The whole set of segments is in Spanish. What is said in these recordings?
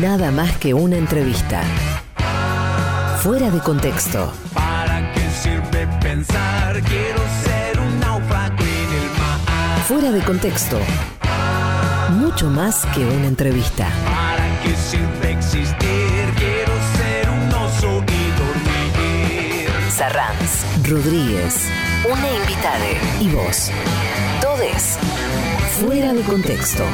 Nada más que una entrevista. Fuera de contexto. ¿Para qué sirve pensar? Quiero ser un náufrago en el mar. Fuera de contexto. Mucho más que una entrevista. ¿Para qué sirve existir? Quiero ser un oso y dormir. Sarranz, Rodríguez, una invitada y vos. Todes. Fuera de contexto.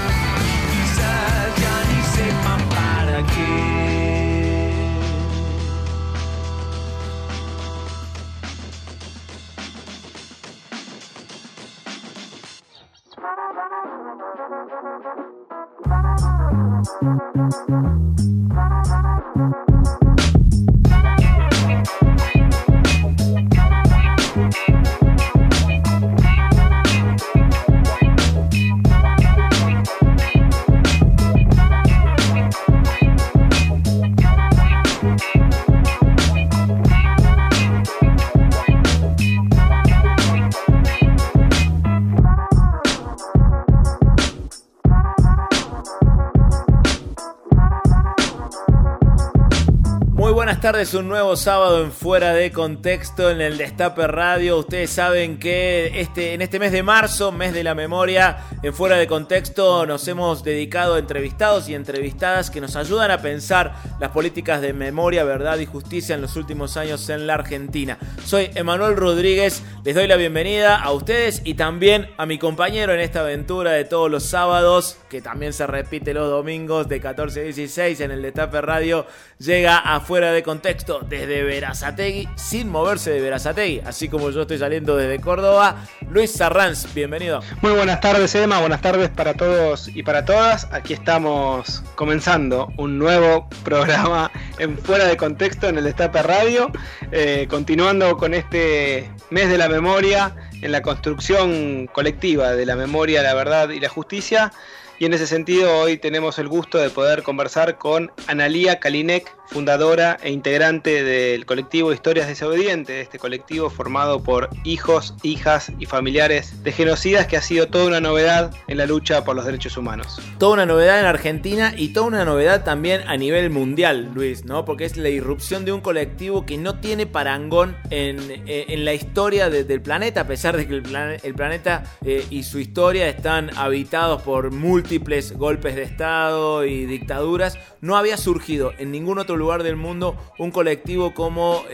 Tardes, un nuevo sábado en Fuera de Contexto en el Destape Radio. Ustedes saben que este, en este mes de marzo, mes de la memoria, en Fuera de Contexto nos hemos dedicado a entrevistados y entrevistadas que nos ayudan a pensar las políticas de memoria, verdad y justicia en los últimos años en la Argentina. Soy Emanuel Rodríguez, les doy la bienvenida a ustedes y también a mi compañero en esta aventura de todos los sábados, que también se repite los domingos de 14 a 16 en el Destape Radio, llega a Fuera de Contexto desde Verazategui, sin moverse de Verazategui, así como yo estoy saliendo desde Córdoba. Luis Sarranz, bienvenido. Muy buenas tardes, Emma. Buenas tardes para todos y para todas. Aquí estamos comenzando un nuevo programa en Fuera de Contexto en el Destape Radio. eh, continuando con este mes de la memoria en la construcción colectiva de la memoria, la verdad y la justicia. Y en ese sentido, hoy tenemos el gusto de poder conversar con Analía Kalinek, fundadora e integrante del colectivo Historias Desobedientes, este colectivo formado por hijos, hijas y familiares de genocidas que ha sido toda una novedad en la lucha por los derechos humanos. Toda una novedad en Argentina y toda una novedad también a nivel mundial, Luis, ¿no? Porque es la irrupción de un colectivo que no tiene parangón en, eh, en la historia de- del planeta, a pesar de que el, plan- el planeta eh, y su historia están habitados por múltiples golpes de Estado y dictaduras. No había surgido en ningún otro lugar del mundo un colectivo como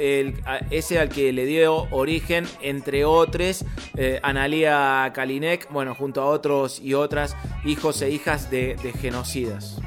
ese al que le dio origen, entre otros, eh, Analia Kalinek, bueno, junto a otros y otras hijos e hijas de, genocidas.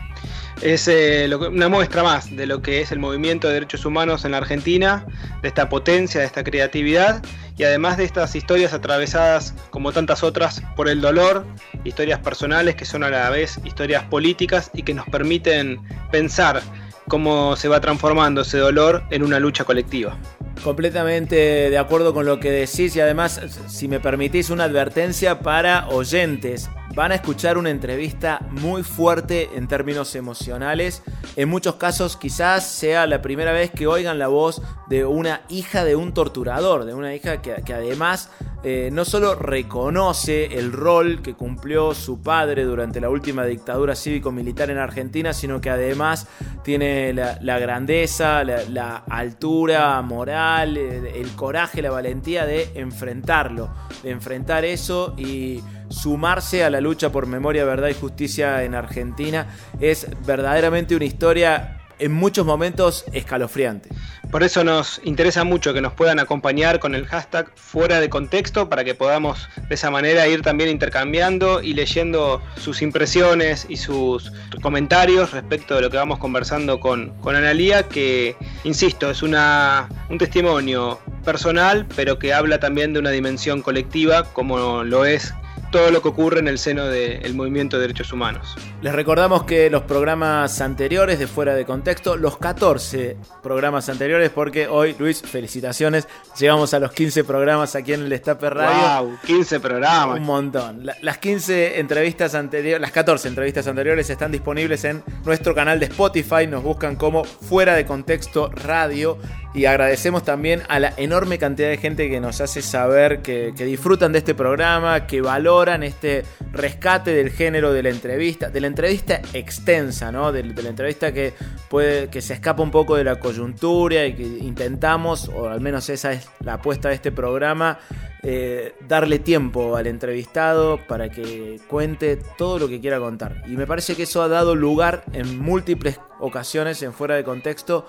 Es eh, una muestra más de lo que es el movimiento de derechos humanos en la Argentina, de esta potencia, de esta creatividad y además de estas historias atravesadas, como tantas otras, por el dolor, historias personales que son a la vez historias políticas y que nos permiten pensar cómo se va transformando ese dolor en una lucha colectiva. Completamente de acuerdo con lo que decís y además, si me permitís, una advertencia para oyentes. Van a escuchar una entrevista muy fuerte en términos emocionales. En muchos casos quizás sea la primera vez que oigan la voz de una hija de un torturador, de una hija que, que además eh, no solo reconoce el rol que cumplió su padre durante la última dictadura cívico-militar en Argentina, sino que además tiene la, grandeza, la, altura moral, el coraje, la valentía de enfrentarlo, de enfrentar eso y sumarse a la lucha por memoria, verdad y justicia en Argentina. Es verdaderamente una historia en muchos momentos escalofriante. Por eso nos interesa mucho que nos puedan acompañar con el hashtag fuera de contexto para que podamos de esa manera ir también intercambiando y leyendo sus impresiones y sus comentarios respecto de lo que vamos conversando con, con Analía, que, insisto, es una, un testimonio personal, pero que habla también de una dimensión colectiva como lo es todo lo que ocurre en el seno del movimiento de derechos humanos. Les recordamos que los programas anteriores de Fuera de Contexto, los 14 programas anteriores, porque hoy, Luis, felicitaciones, llegamos a los 15 programas aquí en el Destape Radio. ¡Wow! 15 programas. Un montón. La- las 15 entrevistas anteriores, las 14 entrevistas anteriores están disponibles en nuestro canal de Spotify. Nos buscan como Fuera de Contexto Radio. Y agradecemos también a la enorme cantidad de gente que nos hace saber que, disfrutan de este programa, que valoran este rescate del género de la entrevista, de la entrevista extensa, ¿no? De, la entrevista que puede, que se escapa un poco de la coyuntura y que intentamos, o al menos esa es la apuesta de este programa, eh, darle tiempo al entrevistado para que cuente todo lo que quiera contar. Y me parece que eso ha dado lugar en múltiples ocasiones, en fuera de contexto,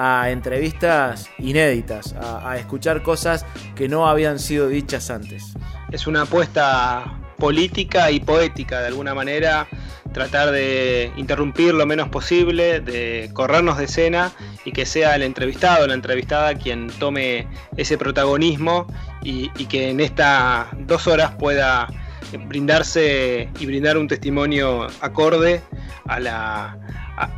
a entrevistas inéditas, a, escuchar cosas que no habían sido dichas antes. Es una apuesta política y poética de alguna manera, tratar de interrumpir lo menos posible, de corrernos de escena y que sea el entrevistado o la entrevistada quien tome ese protagonismo y, y que en estas dos horas pueda brindarse y brindar un testimonio acorde a la,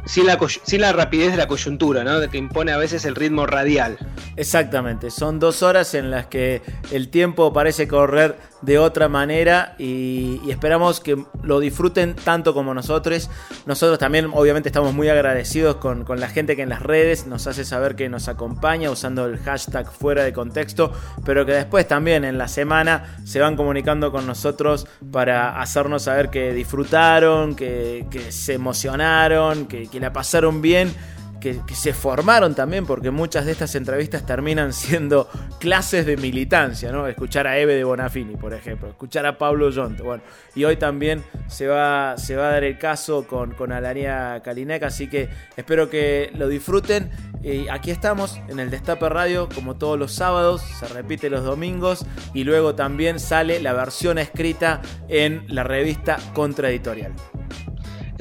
sin, la, sin la rapidez de la coyuntura, ¿no? De que impone a veces el ritmo radial. Exactamente, son dos horas en las que el tiempo parece correr de otra manera y, esperamos que lo disfruten tanto como nosotros. Nosotros también obviamente estamos muy agradecidos con, la gente que en las redes nos hace saber que nos acompaña usando el hashtag fuera de contexto, pero que después también en la semana se van comunicando con nosotros para hacernos saber que disfrutaron, que, se emocionaron, que la pasaron bien que, se formaron también, porque muchas de estas entrevistas terminan siendo clases de militancia, ¿no? Escuchar a Eve de Bonafini, por ejemplo, escuchar a Pablo Yonto, bueno, y hoy también se va, se va a dar el caso con, con Alania Kalinek, así que espero que lo disfruten. Aquí estamos en el Destape Radio, como todos los sábados, se repite los domingos, y luego también sale la versión escrita en la revista Contraeditorial.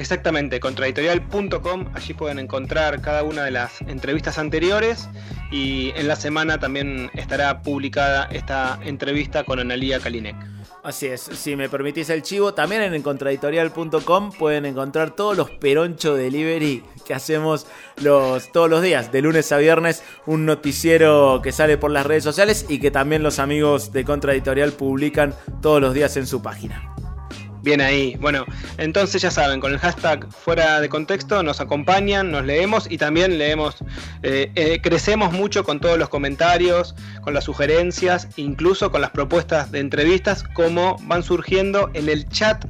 Exactamente, contraeditorial.com, allí pueden encontrar cada una de las entrevistas anteriores y en la semana también estará publicada esta entrevista con Analia Kalinek. Así es, si me permitís el chivo, también en contraeditorial.com pueden encontrar todos los peroncho delivery que hacemos los, todos los días, de lunes a viernes, un noticiero que sale por las redes sociales y que también los amigos de Contraeditorial publican todos los días en su página. Bien ahí. Bueno, entonces ya saben, con el hashtag fuera de contexto nos acompañan, nos leemos y también leemos, eh, eh, crecemos mucho con todos los comentarios, con las sugerencias, incluso con las propuestas de entrevistas, como van surgiendo en el chat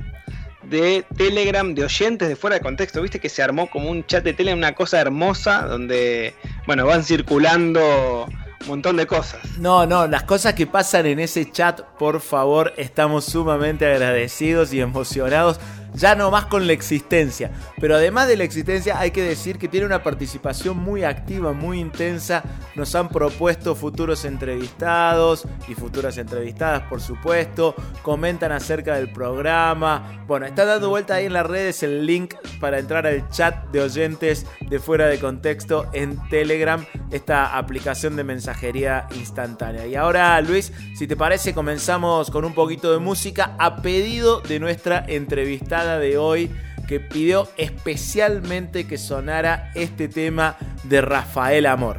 de Telegram de oyentes de fuera de contexto. Viste que se armó como un chat de Telegram, una cosa hermosa, donde, bueno, van circulando montón de cosas. No, no, las cosas que pasan en ese chat, por favor, estamos sumamente agradecidos y emocionados ya no más con la existencia. Pero además de la existencia hay que decir que tiene una participación muy activa, muy intensa. Nos han propuesto futuros entrevistados y futuras entrevistadas, por supuesto. Comentan acerca del programa. Bueno, está dando vuelta ahí en las redes el link para entrar al chat de oyentes de fuera de contexto en Telegram, esta aplicación de mensajería instantánea. Y ahora, Luis, si te parece, comenzamos con un poquito de música a pedido de nuestra entrevistada de hoy que pidió especialmente que sonara este tema de Rafael Amor.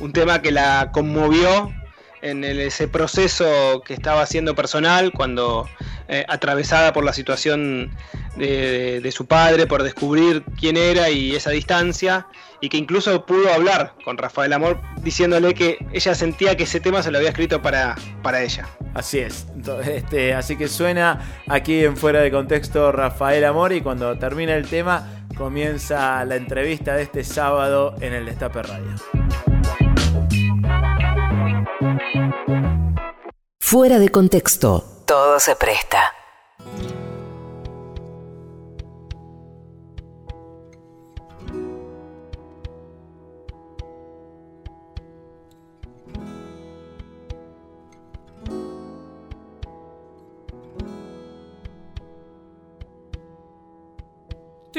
Un tema que la conmovió en ese proceso que estaba haciendo personal, cuando eh, atravesada por la situación de, su padre, por descubrir quién era y esa distancia, y que incluso pudo hablar con Rafael Amor diciéndole que ella sentía que ese tema se lo había escrito para, para ella. Así es, este, así que suena aquí en fuera de contexto Rafael Amor y cuando termina el tema comienza la entrevista de este sábado en el Destape Radio. Fuera de contexto, todo se presta.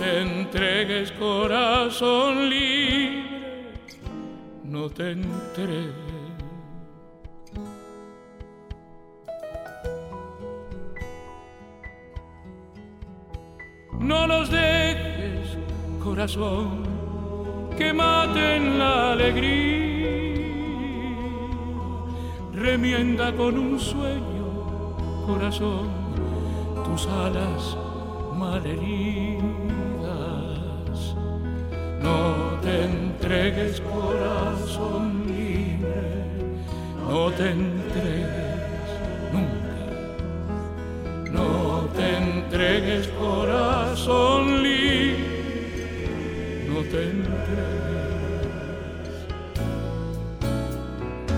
te entregues corazón libre, no te entregues. No nos dejes, corazón, que maten la alegría. Remienda con un sueño, corazón, tus alas malheridas. No te entregues, corazón libre, no te entregues nunca. No te entregues, corazón libre, no te entregues.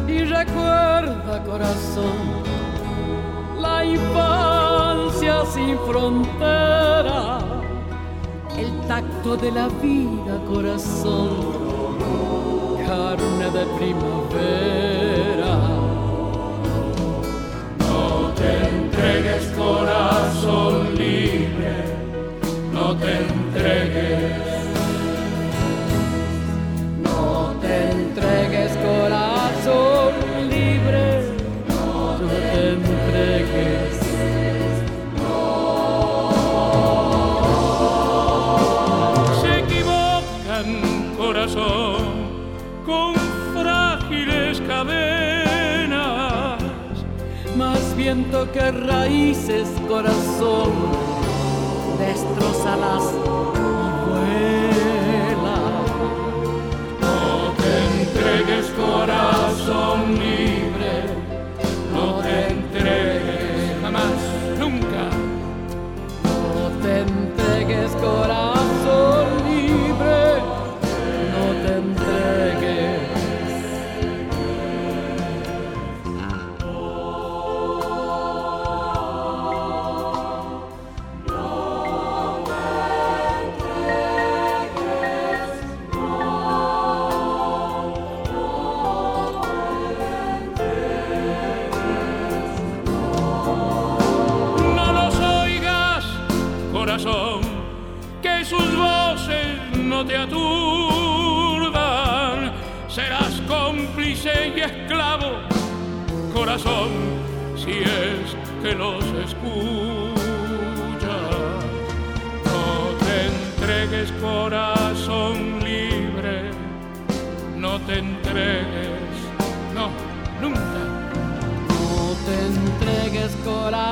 Y recuerda, corazón, la infancia sin frontera, tacto de la vida, corazón, carne de primavera. No te entregues, corazón libre, no te entregues. Corazón, con frágiles cadenas. Más viento que raíces, corazón, destrózalas y vuela. No te entregues, corazón libre, no te entregues jamás, nunca. No te entregues, corazón No te entregues, corazón libre, no te entregues, no, nunca. No te entregues, corazón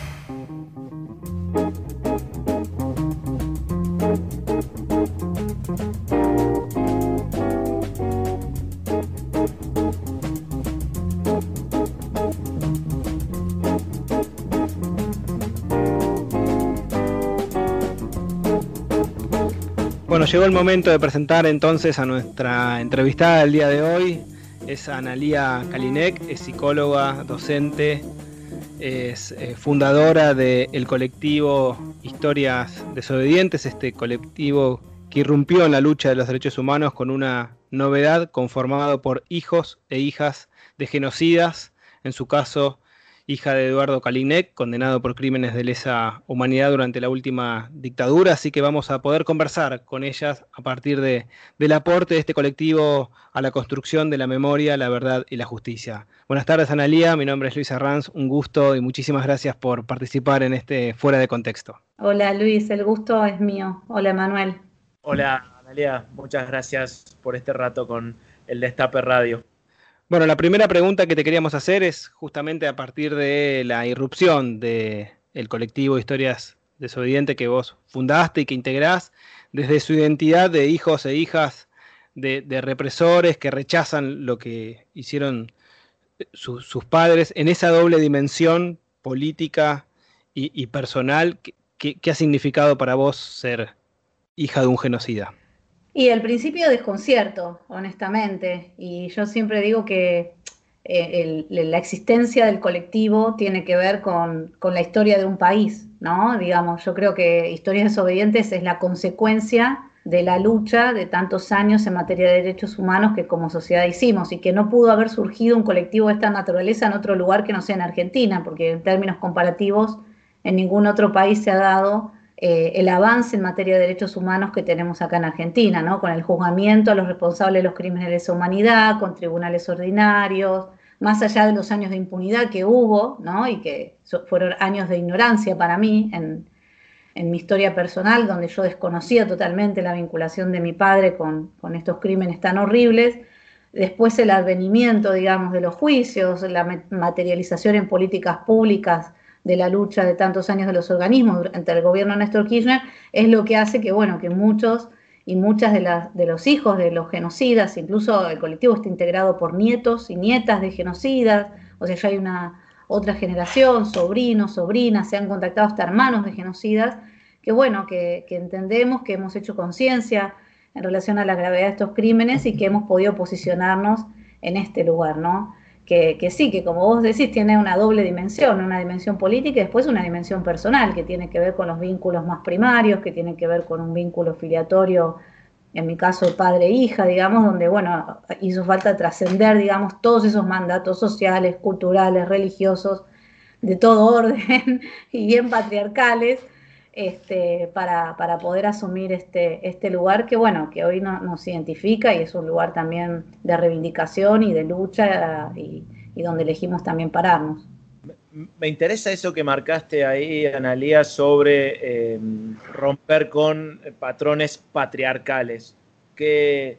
Llegó el momento de presentar entonces a nuestra entrevistada del día de hoy. Es Analía Kalinek, es psicóloga, docente, es eh, fundadora del colectivo Historias Desobedientes, este colectivo que irrumpió en la lucha de los derechos humanos con una novedad conformado por hijos e hijas de genocidas, en su caso hija de Eduardo Kalinek, condenado por crímenes de lesa humanidad durante la última dictadura, así que vamos a poder conversar con ellas a partir de, del aporte de este colectivo a la construcción de la memoria, la verdad y la justicia. Buenas tardes, Analía, mi nombre es Luis Arranz, un gusto y muchísimas gracias por participar en este Fuera de Contexto. Hola Luis, el gusto es mío. Hola Manuel. Hola, Analia, muchas gracias por este rato con el Destape Radio. Bueno, la primera pregunta que te queríamos hacer es justamente a partir de la irrupción del colectivo Historias Desobedientes que vos fundaste y que integrás desde su identidad de hijos e hijas de, represores que rechazan lo que hicieron eh, sus padres en esa doble dimensión política y, personal. ¿Qué, ha significado para vos ser hija de un genocida? Y el principio desconcierto, honestamente. Y yo siempre digo que eh, la existencia del colectivo tiene que ver con, con, la historia de un país, ¿no? Digamos, yo creo que Historias Desobedientes es la consecuencia de la lucha de tantos años en materia de derechos humanos que como sociedad hicimos y que no pudo haber surgido un colectivo de esta naturaleza en otro lugar que no sea en Argentina, porque en términos comparativos en ningún otro país se ha dado eh, el avance en materia de derechos humanos que tenemos acá en Argentina, ¿no? Con el juzgamiento a los responsables de los crímenes de lesa humanidad, con tribunales ordinarios, más allá de los años de impunidad que hubo, ¿no? Y que fueron años de ignorancia para mí en, en mi historia personal, donde yo desconocía totalmente la vinculación de mi padre con, con estos crímenes tan horribles. Después el advenimiento, digamos, de los juicios, la materialización en políticas públicas de la lucha de tantos años de los organismos durante el gobierno de Néstor Kirchner, es lo que hace que, bueno, que muchos y muchas de, las, de los hijos de los genocidas, incluso el colectivo está integrado por nietos y nietas de genocidas, o sea, ya hay una otra generación, sobrinos, sobrinas, se han contactado hasta hermanos de genocidas, que bueno, que, que entendemos, que hemos hecho conciencia en relación a la gravedad de estos crímenes y que hemos podido posicionarnos en este lugar, ¿no? Que, sí, que como vos decís, tiene una doble dimensión, una dimensión política y después una dimensión personal, que tiene que ver con los vínculos más primarios, que tiene que ver con un vínculo filiatorio, en mi caso padre-hija, digamos, donde, bueno, hizo falta trascender, digamos, todos esos mandatos sociales, culturales, religiosos, de todo orden y bien patriarcales, este, para, para, poder asumir este, este lugar que, bueno, que hoy nos identifica y es un lugar también de reivindicación y de lucha y, donde elegimos también pararnos. Me interesa eso que marcaste ahí, Analía, sobre em, romper con patrones patriarcales. ¿Qué,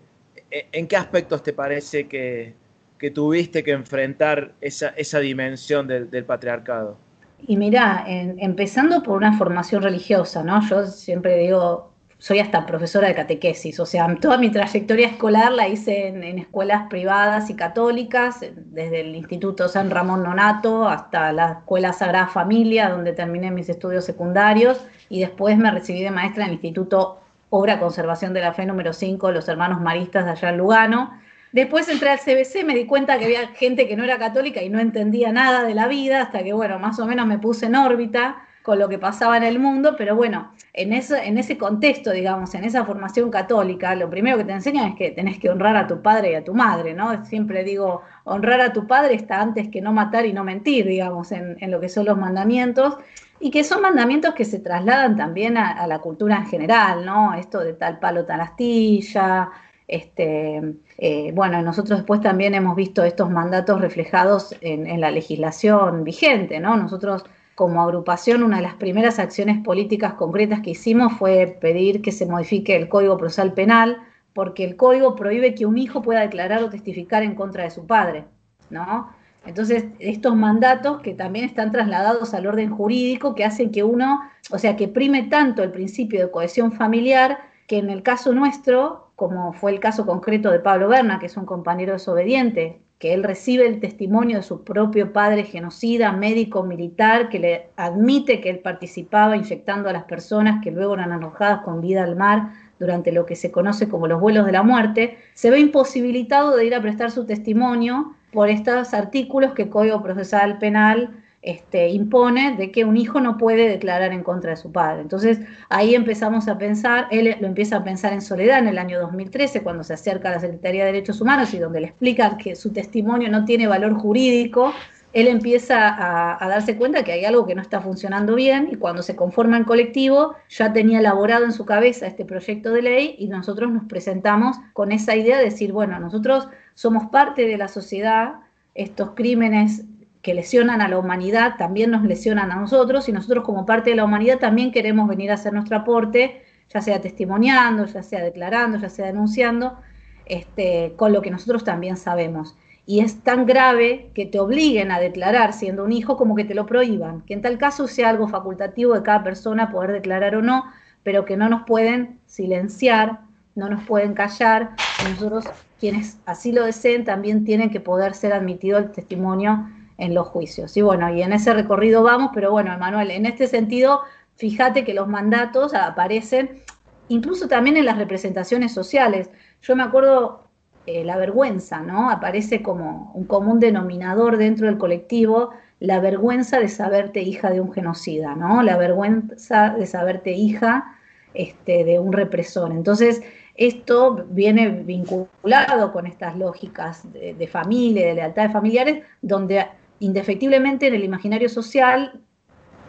e, ¿En qué aspectos te parece que, que tuviste que enfrentar esa, esa dimensión del patriarcado? Y mira, empezando por una formación religiosa, ¿no? Yo siempre digo, soy hasta profesora de catequesis, o sea, toda mi trayectoria escolar la hice en, escuelas privadas y católicas, desde el Instituto San Ramón Nonato hasta la Escuela Sagrada Familia, donde terminé mis estudios secundarios, y después me recibí de maestra en el Instituto Obra Conservación de la Fe número 5, los hermanos maristas de allá en Lugano, Después entré al CBC, me di cuenta que había gente que no era católica y no entendía nada de la vida, hasta que, bueno, más o menos me puse en órbita con lo que pasaba en el mundo, pero bueno, en, en ese contexto, digamos, en esa formación católica, lo primero que te enseñan es que tenés que honrar a tu padre y a tu madre, ¿no? Siempre digo, honrar a tu padre está antes que no matar y no mentir, digamos, en, lo que son los mandamientos, y que son mandamientos que se trasladan también a, a la cultura en general, ¿no? Esto de tal palo, tal astilla, este, eh, bueno, nosotros después también hemos visto estos mandatos reflejados en, la legislación vigente, ¿no? Nosotros como agrupación, una de las primeras acciones políticas concretas que hicimos fue pedir que se modifique el Código Procesal Penal, porque el código prohíbe que un hijo pueda declarar o testificar en contra de su padre, ¿no? Entonces, estos mandatos que también están trasladados al orden jurídico, que hacen que uno, o sea, que prime tanto el principio de cohesión familiar, que en el caso nuestro, como fue el caso concreto de Pablo Berna, que es un compañero desobediente, que él recibe el testimonio de su propio padre genocida, médico, militar, que le admite que él participaba inyectando a las personas que luego eran arrojadas con vida al mar durante lo que se conoce como los vuelos de la muerte, se ve imposibilitado de ir a prestar su testimonio por estos artículos que el Código Procesal Penal este, impone de que un hijo no puede declarar en contra de su padre. Entonces ahí empezamos a pensar, él lo empieza a pensar en soledad en el año 2013, cuando se acerca a la Secretaría de Derechos Humanos y donde le explican que su testimonio no tiene valor jurídico, él empieza a, a, darse cuenta que hay algo que no está funcionando bien y cuando se conforma el colectivo ya tenía elaborado en su cabeza este proyecto de ley y nosotros nos presentamos con esa idea de decir, bueno, nosotros somos parte de la sociedad, estos crímenes que lesionan a la humanidad también nos lesionan a nosotros y nosotros como parte de la humanidad también queremos venir a hacer nuestro aporte, ya sea testimoniando, ya sea declarando, ya sea denunciando, este, con lo que nosotros también sabemos. Y es tan grave que te obliguen a declarar siendo un hijo como que te lo prohíban, que en tal caso sea algo facultativo de cada persona poder declarar o no, pero que no nos pueden silenciar no nos pueden callar, nosotros quienes así lo deseen también tienen que poder ser admitido el testimonio en los juicios. Y bueno, y en ese recorrido vamos, pero bueno, Emanuel, en este sentido, fíjate que los mandatos aparecen incluso también en las representaciones sociales. Yo me acuerdo eh, la vergüenza, ¿no? Aparece como un común denominador dentro del colectivo, la vergüenza de saberte hija de un genocida, ¿no? La vergüenza de saberte hija este, de un represor. Entonces, esto viene vinculado con estas lógicas de, de familia, de lealtad de familiares, donde indefectiblemente en el imaginario social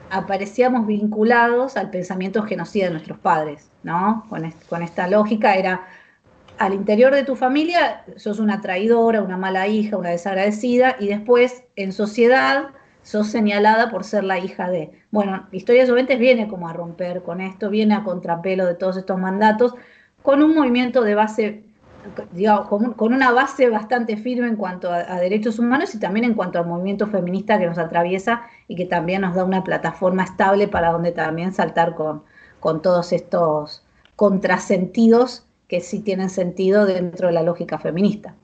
aparecíamos vinculados al pensamiento genocida de nuestros padres, ¿no? Con, esta lógica era, al interior de tu familia sos una traidora, una mala hija, una desagradecida, y después en sociedad sos señalada por ser la hija de. Bueno, Historia de viene como a romper con esto, viene a contrapelo de todos estos mandatos, con un movimiento de base digamos, con, una base bastante firme en cuanto a, derechos humanos y también en cuanto al movimiento feminista que nos atraviesa y que también nos da una plataforma estable para donde también saltar con, con todos estos contrasentidos que sí tienen sentido dentro de la lógica feminista.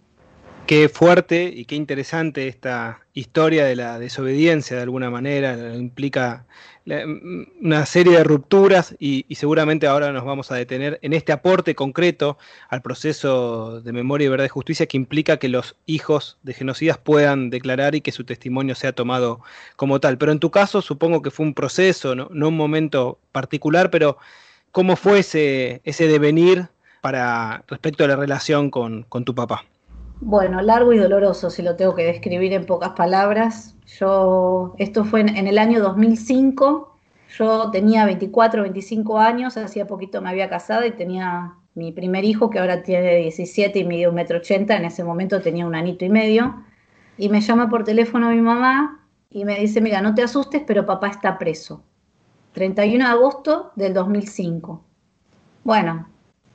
Qué fuerte y qué interesante esta historia de la desobediencia de alguna manera, implica una serie de rupturas y, seguramente ahora nos vamos a detener en este aporte concreto al proceso de memoria y verdad y justicia que implica que los hijos de genocidas puedan declarar y que su testimonio sea tomado como tal. Pero en tu caso supongo que fue un proceso, no, un momento particular, pero ¿cómo fue ese, ese devenir para respecto a la relación con, con tu papá? Bueno, largo y doloroso, si lo tengo que describir en pocas palabras. Yo, esto fue en, el año 2005, yo tenía 24, 25 años, hacía poquito me había casado y tenía mi primer hijo, que ahora tiene 17 y mide un metro ochenta, en ese momento tenía un anito y medio, y me llama por teléfono mi mamá y me dice, mira, no te asustes, pero papá está preso. 31 de agosto del 2005. Bueno,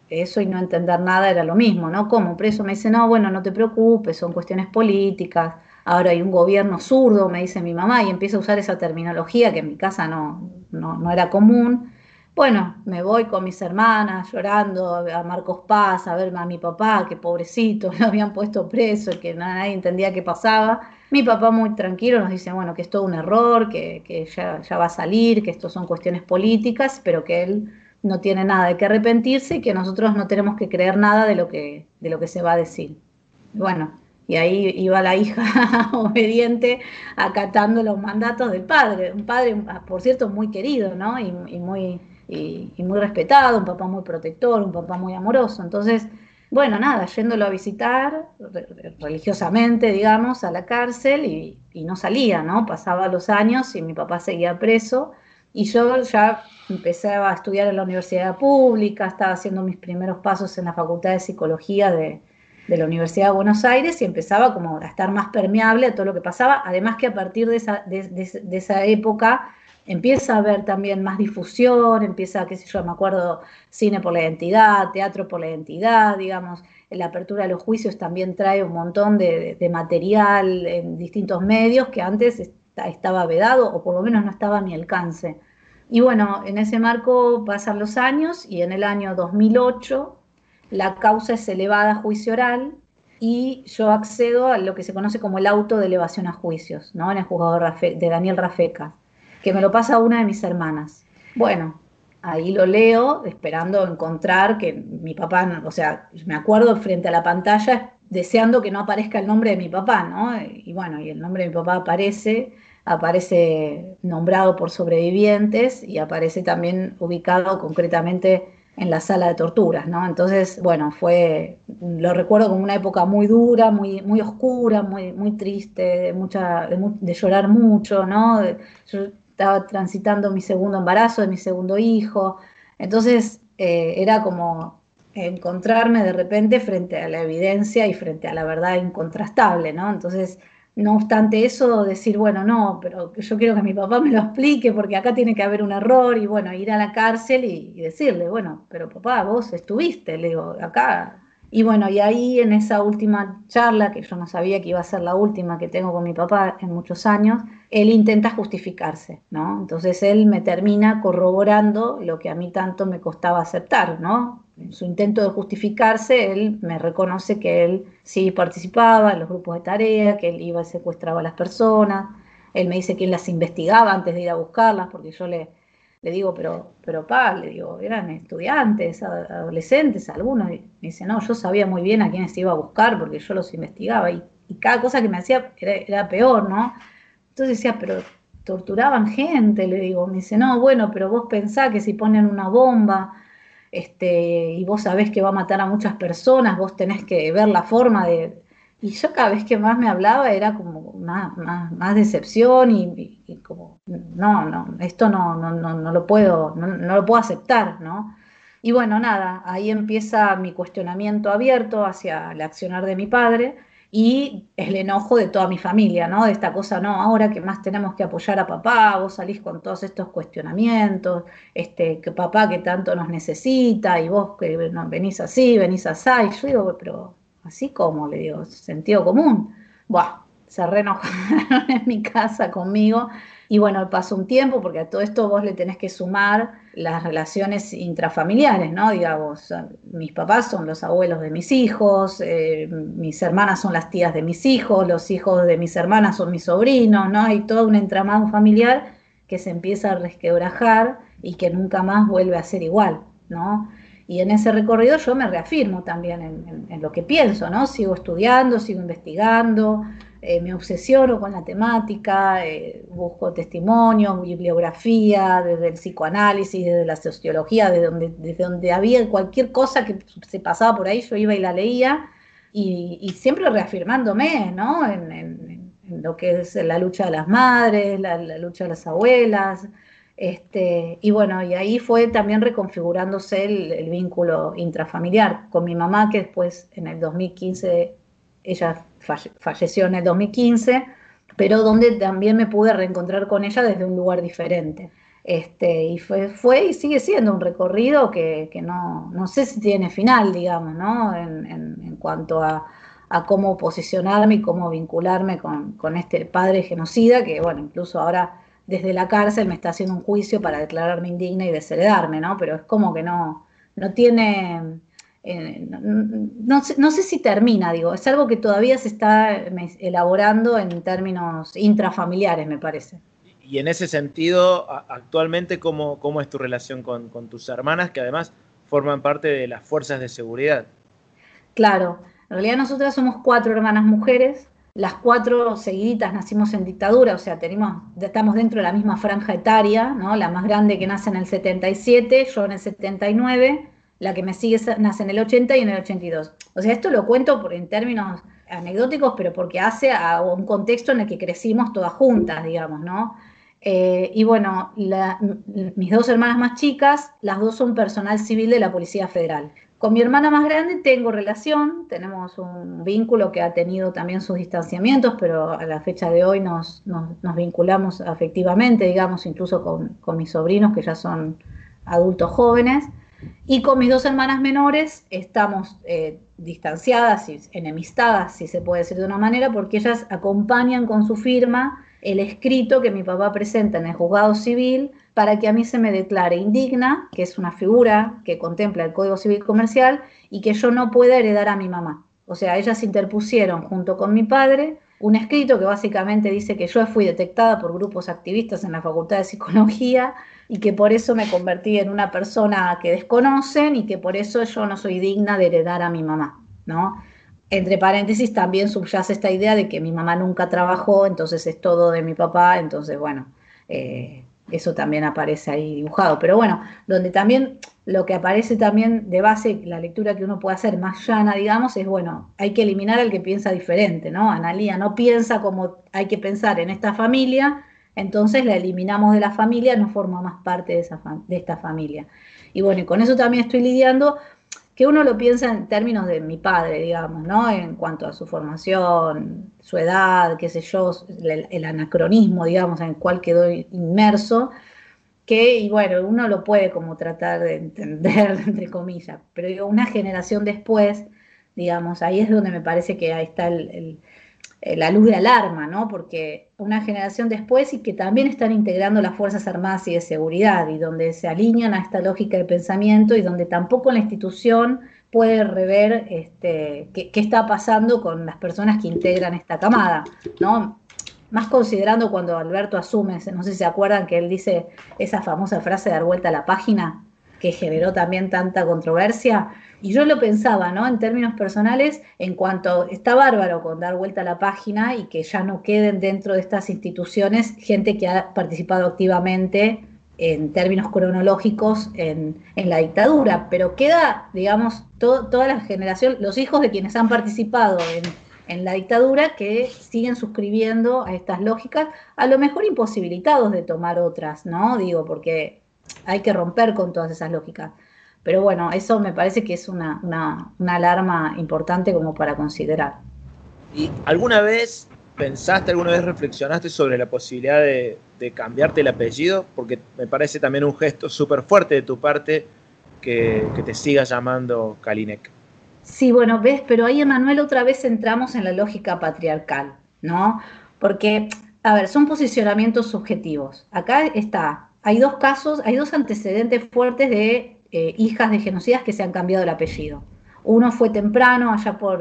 eso y no entender nada era lo mismo, ¿no? Como preso me dice, no, bueno, no te preocupes, son cuestiones políticas, ahora hay un gobierno zurdo, me dice mi mamá, y empieza a usar esa terminología que en mi casa no, no, era común. Bueno, me voy con mis hermanas llorando a Marcos Paz, a ver a mi papá, que pobrecito, lo habían puesto preso y que nadie entendía qué pasaba. Mi papá muy tranquilo nos dice, bueno, que es todo un error, que, que ya, ya va a salir, que esto son cuestiones políticas, pero que él no tiene nada de qué arrepentirse y que nosotros no tenemos que creer nada de lo que, de lo que se va a decir. Bueno, y ahí iba la hija obediente acatando los mandatos del padre, un padre, por cierto, muy querido, ¿no? Y, muy, y, muy respetado, un papá muy protector, un papá muy amoroso. Entonces, bueno, nada, yéndolo a visitar religiosamente, digamos, a la cárcel y, y no salía, ¿no? Pasaba los años y mi papá seguía preso y yo ya empecé a estudiar en la universidad pública, estaba haciendo mis primeros pasos en la Facultad de Psicología de, la Universidad de Buenos Aires y empezaba como a estar más permeable a todo lo que pasaba, además que a partir de esa, de, esa época empieza a haber también más difusión, empieza, qué sé yo, me acuerdo, cine por la identidad, teatro por la identidad, digamos, la apertura de los juicios también trae un montón de, material en distintos medios que antes estaba vedado o por lo menos no estaba a mi alcance. Y bueno, en ese marco pasan los años y en el año 2008 la causa es elevada a juicio oral y yo accedo a lo que se conoce como el auto de elevación a juicios, ¿no? En el juzgado de Daniel Rafeca, que me lo pasa una de mis hermanas. Bueno, ahí lo leo esperando encontrar que mi papá, o sea, me acuerdo frente a la pantalla deseando que no aparezca el nombre de mi papá, ¿no? Y bueno, y el nombre de mi papá aparece, aparece nombrado por sobrevivientes y aparece también ubicado concretamente en la sala de torturas, ¿no? Entonces, bueno, fue, lo recuerdo como una época muy dura, muy, muy oscura, muy, muy triste, de, mucha, de, llorar mucho, ¿no? Yo estaba transitando mi segundo embarazo de mi segundo hijo, entonces eh, era como encontrarme de repente frente a la evidencia y frente a la verdad incontrastable, ¿no? Entonces, no obstante eso, decir, bueno, no, pero yo quiero que mi papá me lo explique porque acá tiene que haber un error y bueno, ir a la cárcel y, decirle, bueno, pero papá, vos estuviste, le digo, acá. Y bueno, y ahí en esa última charla, que yo no sabía que iba a ser la última que tengo con mi papá en muchos años, él intenta justificarse, ¿no? Entonces él me termina corroborando lo que a mí tanto me costaba aceptar, ¿no? En su intento de justificarse, él me reconoce que él sí participaba en los grupos de tarea, que él iba y secuestraba a las personas, él me dice que él las investigaba antes de ir a buscarlas, porque yo le, le digo, pero, pero pa, le digo, eran estudiantes, adolescentes, algunos, y me dice, no, yo sabía muy bien a quiénes iba a buscar porque yo los investigaba, y, y cada cosa que me hacía era, era peor, ¿no? Entonces decía, pero torturaban gente, le digo, me dice, no, bueno, pero vos pensás que si ponen una bomba, este, y vos sabés que va a matar a muchas personas, vos tenés que ver la forma de... Y yo cada vez que más me hablaba era como más, más, más decepción y, y, como, no, no, esto no, no, no, no lo puedo, no, no, lo puedo aceptar, ¿no? Y bueno, nada, ahí empieza mi cuestionamiento abierto hacia el accionar de mi padre y el enojo de toda mi familia, ¿no? De esta cosa, no, ahora que más tenemos que apoyar a papá, vos salís con todos estos cuestionamientos, este, que papá que tanto nos necesita y vos que venís así, venís así, y yo digo, pero así como, le digo, sentido común. Buah, se reenojaron en mi casa conmigo y bueno, pasó un tiempo porque a todo esto vos le tenés que sumar las relaciones intrafamiliares, ¿no? Digamos, mis papás son los abuelos de mis hijos, eh, mis hermanas son las tías de mis hijos, los hijos de mis hermanas son mis sobrinos, ¿no? Hay todo un entramado familiar que se empieza a resquebrajar y que nunca más vuelve a ser igual, ¿no? Y en ese recorrido yo me reafirmo también en, en, en lo que pienso, ¿no? Sigo estudiando, sigo investigando, eh, me obsesiono con la temática, eh, busco testimonios, bibliografía, desde el psicoanálisis, desde la sociología, desde donde, desde donde había cualquier cosa que se pasaba por ahí, yo iba y la leía, y, y siempre reafirmándome, ¿no? En, lo que es la lucha de las madres, la, la lucha de las abuelas, este, y bueno, y ahí fue también reconfigurándose el, el, vínculo intrafamiliar con mi mamá, que después en el 2015 ella falle, falleció en el 2015, pero donde también me pude reencontrar con ella desde un lugar diferente. Este, y fue, fue y sigue siendo un recorrido que, que no, no, sé si tiene final, digamos, ¿no? En, en, en cuanto a, a, cómo posicionarme y cómo vincularme con, con, este padre genocida, que bueno, incluso ahora desde la cárcel me está haciendo un juicio para declararme indigna y desheredarme, ¿no? Pero es como que no, no tiene eh, no, no, sé, no, sé, si termina, digo, es algo que todavía se está elaborando en términos intrafamiliares, me parece. Y en ese sentido, actualmente, ¿cómo, cómo es tu relación con, con, tus hermanas, que además forman parte de las fuerzas de seguridad? Claro, en realidad nosotras somos cuatro hermanas mujeres, las cuatro seguiditas nacimos en dictadura, o sea, tenemos, estamos dentro de la misma franja etaria, ¿no? La más grande que nace en el 77, yo en el 79, la que me sigue nace en el 80 y en el 82. O sea, esto lo cuento por, en términos anecdóticos, pero porque hace a un contexto en el que crecimos todas juntas, digamos, ¿no? Eh, y bueno, mis dos hermanas más chicas, las dos son personal civil de la Policía Federal. Con mi hermana más grande tengo relación, tenemos un vínculo que ha tenido también sus distanciamientos, pero a la fecha de hoy nos, nos, nos vinculamos afectivamente, digamos, incluso con, con mis sobrinos que ya son adultos jóvenes. Y con mis dos hermanas menores estamos eh, distanciadas y enemistadas, si se puede decir de una manera, porque ellas acompañan con su firma el escrito que mi papá presenta en el juzgado civil para que a mí se me declare indigna, que es una figura que contempla el Código Civil Comercial, y que yo no pueda heredar a mi mamá. O sea, ellas interpusieron junto con mi padre un escrito que básicamente dice que yo fui detectada por grupos activistas en la Facultad de Psicología y que por eso me convertí en una persona que desconocen y que por eso yo no soy digna de heredar a mi mamá, ¿no? Entre paréntesis también subyace esta idea de que mi mamá nunca trabajó, entonces es todo de mi papá, entonces bueno, eh, eso también aparece ahí dibujado. Pero bueno, donde también lo que aparece también de base, la lectura que uno puede hacer más llana, digamos, es bueno, hay que eliminar al que piensa diferente, ¿no? Analía no piensa como hay que pensar en esta familia, entonces la eliminamos de la familia, no forma más parte de, esa, de esta familia. Y bueno, y con eso también estoy lidiando, que uno lo piensa en términos de mi padre, digamos, ¿no? En cuanto a su formación, su edad, qué sé yo, el, anacronismo, digamos, en el cual quedó inmerso, que, y bueno, uno lo puede como tratar de entender, entre comillas, pero digo, una generación después, digamos, ahí es donde me parece que ahí está el eh, la luz de alarma, ¿no? Porque una generación después y que también están integrando las Fuerzas Armadas y de Seguridad y donde se alinean a esta lógica de pensamiento y donde tampoco la institución puede rever este, qué, qué, está pasando con las personas que integran esta camada, ¿no? Más considerando cuando Alberto asume, no sé si se acuerdan que él dice esa famosa frase de dar vuelta a la página, que generó también tanta controversia. Y yo lo pensaba, ¿no? En términos personales, en cuanto está bárbaro con dar vuelta a la página y que ya no queden dentro de estas instituciones gente que ha participado activamente en términos cronológicos en, en la dictadura, pero queda, digamos, toda la generación, los hijos de quienes han participado en, en la dictadura que siguen suscribiendo a estas lógicas, a lo mejor imposibilitados de tomar otras, ¿no? Digo, porque hay que romper con todas esas lógicas. Pero bueno, eso me parece que es una, una, una alarma importante como para considerar. ¿Y alguna vez pensaste, alguna vez reflexionaste sobre la posibilidad de, de cambiarte el apellido? Porque me parece también un gesto súper fuerte de tu parte que, que, te siga llamando Kalinek. Sí, bueno, ves, pero ahí, Emanuel, otra vez entramos en la lógica patriarcal, ¿no? Porque, a ver, son posicionamientos subjetivos. Acá está hay dos casos, hay dos antecedentes fuertes de eh, hijas de genocidas que se han cambiado el apellido. Uno fue temprano, allá por,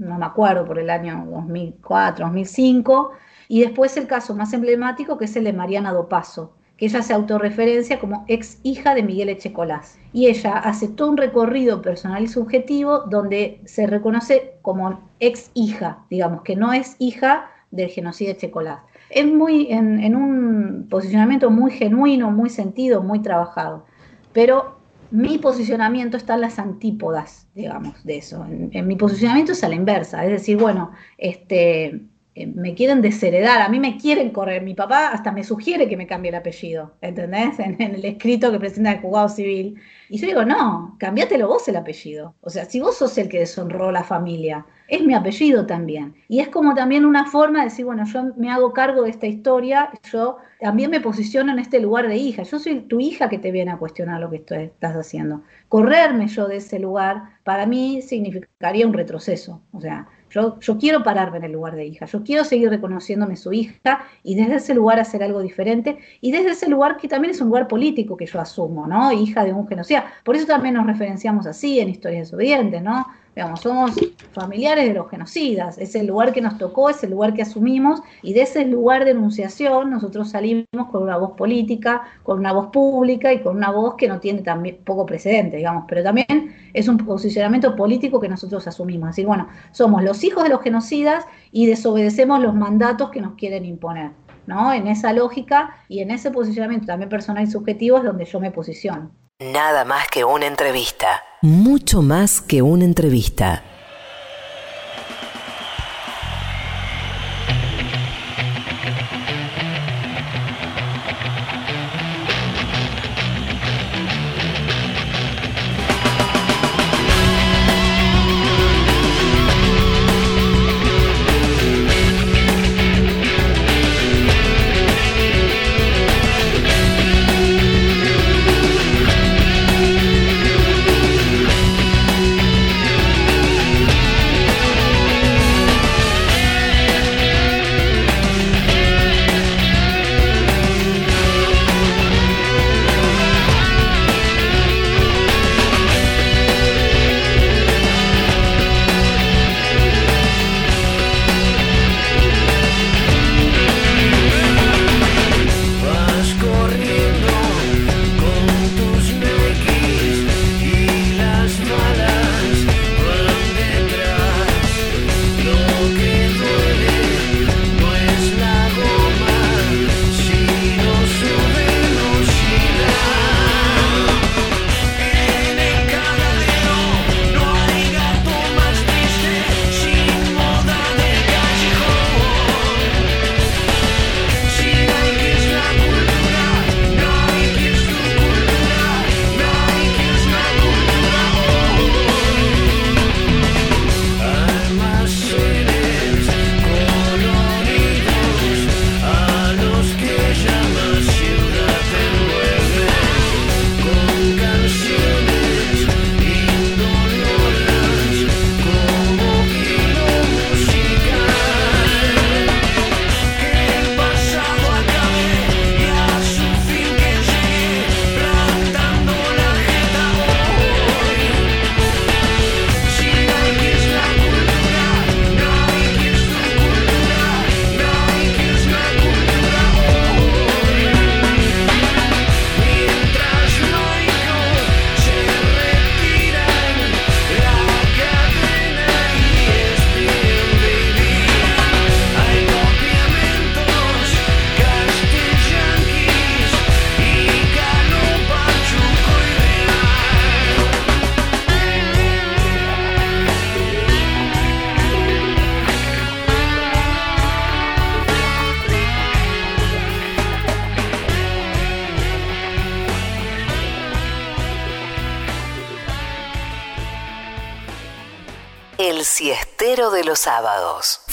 no me acuerdo, por el año 2004, 2005, y después el caso más emblemático que es el de Mariana Dopaso, que ella se autorreferencia como ex hija de Miguel Echecolás. Y ella hace todo un recorrido personal y subjetivo donde se reconoce como ex hija, digamos, que no es hija del genocidio Echecolás es muy en, en, un posicionamiento muy genuino, muy sentido, muy trabajado. Pero mi posicionamiento está en las antípodas, digamos, de eso. En, mi posicionamiento es a la inversa, es decir, bueno, este, eh, me quieren desheredar, a mí me quieren correr, mi papá hasta me sugiere que me cambie el apellido, ¿entendés? En, en, el escrito que presenta el juzgado civil. Y yo digo, no, cambiátelo vos el apellido. O sea, si vos sos el que deshonró la familia, es mi apellido también. Y es como también una forma de decir, bueno, yo me hago cargo de esta historia, yo también me posiciono en este lugar de hija. Yo soy tu hija que te viene a cuestionar lo que estás haciendo. Correrme yo de ese lugar, para mí significaría un retroceso. O sea, yo, yo, quiero pararme en el lugar de hija, yo quiero seguir reconociéndome su hija y desde ese lugar hacer algo diferente y desde ese lugar que también es un lugar político que yo asumo, ¿no? Hija de un genocida. Por eso también nos referenciamos así en Historias Desobedientes, ¿no? Digamos, somos familiares de los genocidas, es el lugar que nos tocó, es el lugar que asumimos y de ese lugar de enunciación nosotros salimos con una voz política, con una voz pública y con una voz que no tiene también poco precedente, digamos, pero también es un posicionamiento político que nosotros asumimos. Es decir, bueno, somos los hijos de los genocidas y desobedecemos los mandatos que nos quieren imponer. ¿no? En esa lógica y en ese posicionamiento también personal y subjetivo es donde yo me posiciono. Nada más que una entrevista. Mucho más que una entrevista.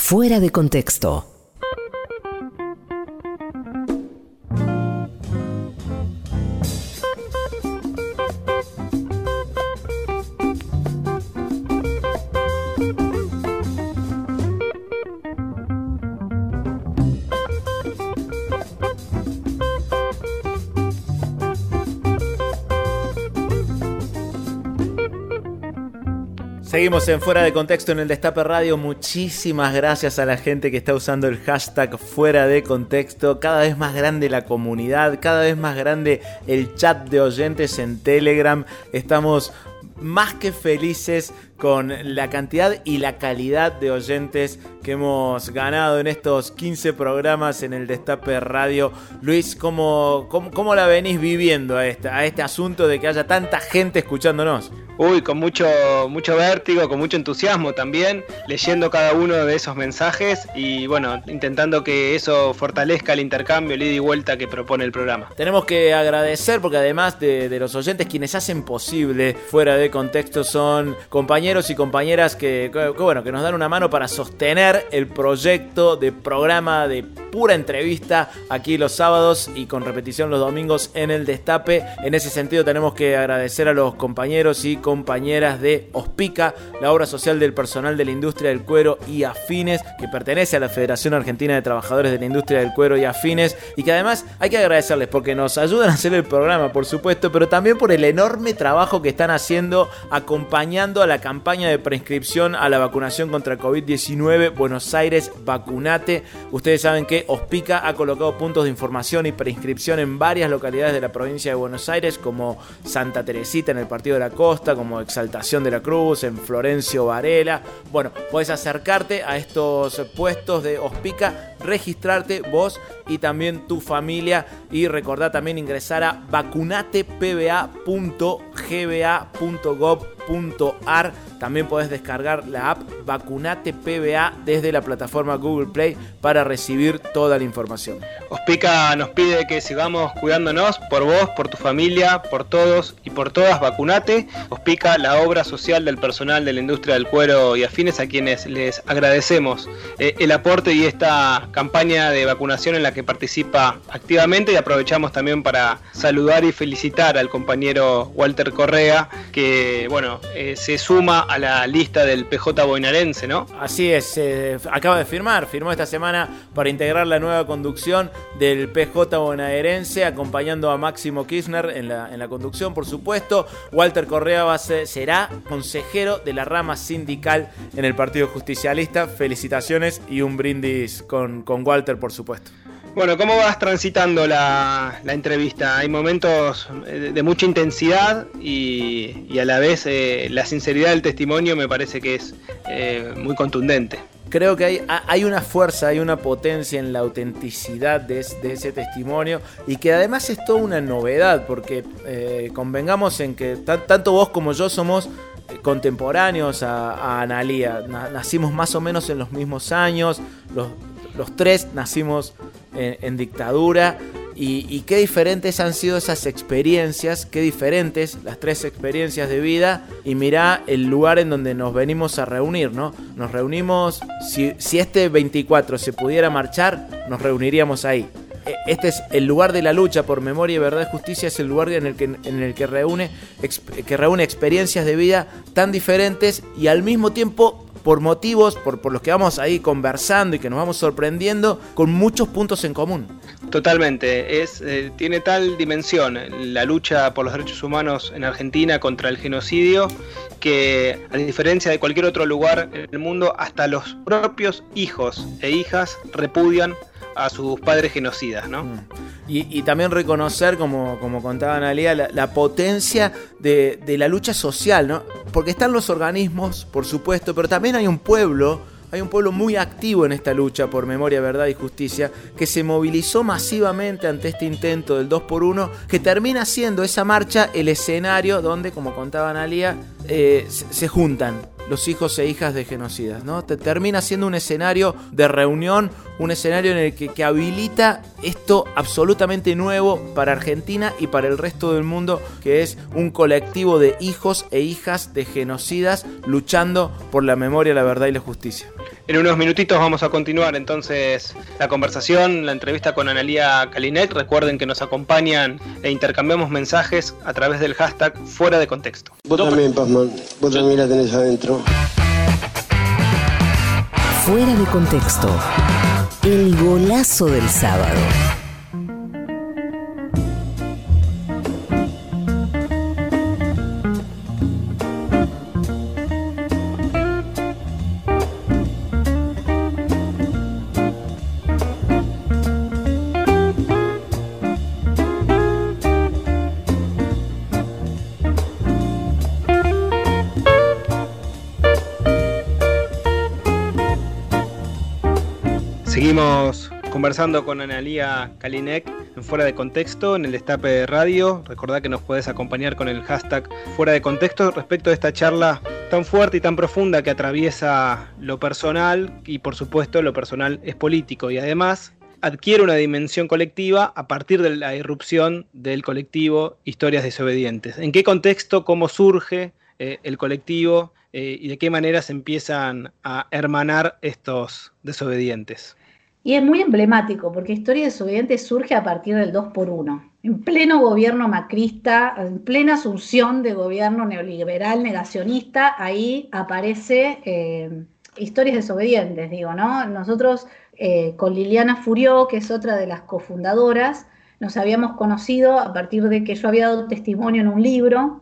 Fuera de contexto. Seguimos en Fuera de Contexto en el Destape Radio. Muchísimas gracias a la gente que está usando el hashtag Fuera de Contexto. Cada vez más grande la comunidad, cada vez más grande el chat de oyentes en Telegram. Estamos más que felices con la cantidad y la calidad de oyentes que hemos ganado en estos 15 programas en el Destape Radio. Luis, ¿cómo, cómo, cómo la venís viviendo a, esta, a este asunto de que haya tanta gente escuchándonos? Uy, con mucho, mucho vértigo, con mucho entusiasmo también, leyendo cada uno de esos mensajes y bueno, intentando que eso fortalezca el intercambio, el ida y vuelta que propone el programa. Tenemos que agradecer porque además de, de los oyentes, quienes hacen posible fuera de contexto son compañeros y compañeras que, bueno, que nos dan una mano para sostener el proyecto de programa de pura entrevista aquí los sábados y con repetición los domingos en el Destape. En ese sentido tenemos que agradecer a los compañeros y compañeras de Ospica, la obra social del personal de la industria del cuero y afines, que pertenece a la Federación Argentina de Trabajadores de la Industria del Cuero y afines, y que además hay que agradecerles porque nos ayudan a hacer el programa, por supuesto, pero también por el enorme trabajo que están haciendo acompañando a la campaña de preinscripción a la vacunación contra COVID-19 Buenos Aires Vacunate. Ustedes saben que Ospica ha colocado puntos de información y preinscripción en varias localidades de la provincia de Buenos Aires, como Santa Teresita en el Partido de la Costa, como Exaltación de la Cruz, en Florencio Varela. Bueno, puedes acercarte a estos puestos de Hospica, registrarte vos y también tu familia y recordá también ingresar a vacunatepba.gba.gov.ar. También podés descargar la app Vacunate PBA desde la plataforma Google Play para recibir toda la información. Ospica nos pide que sigamos cuidándonos por vos, por tu familia, por todos y por todas. Vacunate. Ospica, la obra social del personal de la industria del cuero y afines a quienes les agradecemos eh, el aporte y esta campaña de vacunación en la que participa activamente y aprovechamos también para saludar y felicitar al compañero Walter Correa que bueno eh, se suma a la lista del PJ boinarense, ¿no? Así es, acaba de firmar, firmó esta semana para integrar la nueva conducción del PJ bonaerense, acompañando a Máximo Kirchner en la, en la conducción, por supuesto. Walter Correa va a ser, será consejero de la rama sindical en el Partido Justicialista. Felicitaciones y un brindis con, con Walter, por supuesto. Bueno, ¿cómo vas transitando la, la entrevista? Hay momentos de, de mucha intensidad y, y, a la vez eh, la sinceridad del testimonio me parece que es eh, muy contundente. Creo que hay, hay, una fuerza, hay una potencia en la autenticidad de, ese testimonio y que además es toda una novedad porque eh, convengamos en que tanto vos como yo somos contemporáneos a, a Analía. Nacimos más o menos en los mismos años, los, los tres nacimos en, dictadura. Y, y, qué diferentes han sido esas experiencias, qué diferentes las tres experiencias de vida. Y mirá el lugar en donde nos venimos a reunir, ¿no? Nos reunimos, si, si este 24 se pudiera marchar, nos reuniríamos ahí este es el lugar de la lucha por memoria, verdad y justicia, es el lugar en el que, en el que, reúne, que reúne experiencias de vida tan diferentes y al mismo tiempo por motivos por, por los que vamos ahí conversando y que nos vamos sorprendiendo con muchos puntos en común. Totalmente, es, eh, tiene tal dimensión la lucha por los derechos humanos en Argentina contra el genocidio que a diferencia de cualquier otro lugar en el mundo, hasta los propios hijos e hijas repudian a sus padres genocidas, ¿no? Mm. Y, y, también reconocer, como, como contaba Analia, la, la potencia de, de, la lucha social, ¿no? Porque están los organismos, por supuesto, pero también hay un pueblo, hay un pueblo muy activo en esta lucha por memoria, verdad y justicia, que se movilizó masivamente ante este intento del 2 por 1 que termina siendo esa marcha el escenario donde, como contaba Analia, eh, se, juntan los hijos e hijas de genocidas, ¿no? Te termina siendo un escenario de reunión, un escenario en el que habilita esto absolutamente nuevo para Argentina y para el resto del mundo, que es un colectivo de hijos e hijas de genocidas luchando por la memoria, la verdad y la justicia. En unos minutitos vamos a continuar entonces la conversación, la entrevista con Analía Kalinek. Recuerden que nos acompañan e intercambiamos mensajes a través del hashtag fuera de contexto. Vos también, Pazman. Vos también la tenés adentro. Fuera de contexto. El golazo del sábado. Seguimos conversando con Analía Kalinek en Fuera de Contexto, en el Destape de Radio. Recordá que nos puedes acompañar con el hashtag Fuera de Contexto respecto a esta charla tan fuerte y tan profunda que atraviesa lo personal y por supuesto lo personal es político y además adquiere una dimensión colectiva a partir de la irrupción del colectivo Historias Desobedientes. ¿En qué contexto, cómo surge eh, el colectivo eh, y de qué manera se empiezan a hermanar estos desobedientes? Y es muy emblemático porque Historia Desobediente surge a partir del 2 por 1 en pleno gobierno macrista, en plena asunción de gobierno neoliberal negacionista, ahí aparece eh, Historias Desobedientes, digo, ¿no? Nosotros eh, con Liliana Furió, que es otra de las cofundadoras, nos habíamos conocido a partir de que yo había dado testimonio en un libro.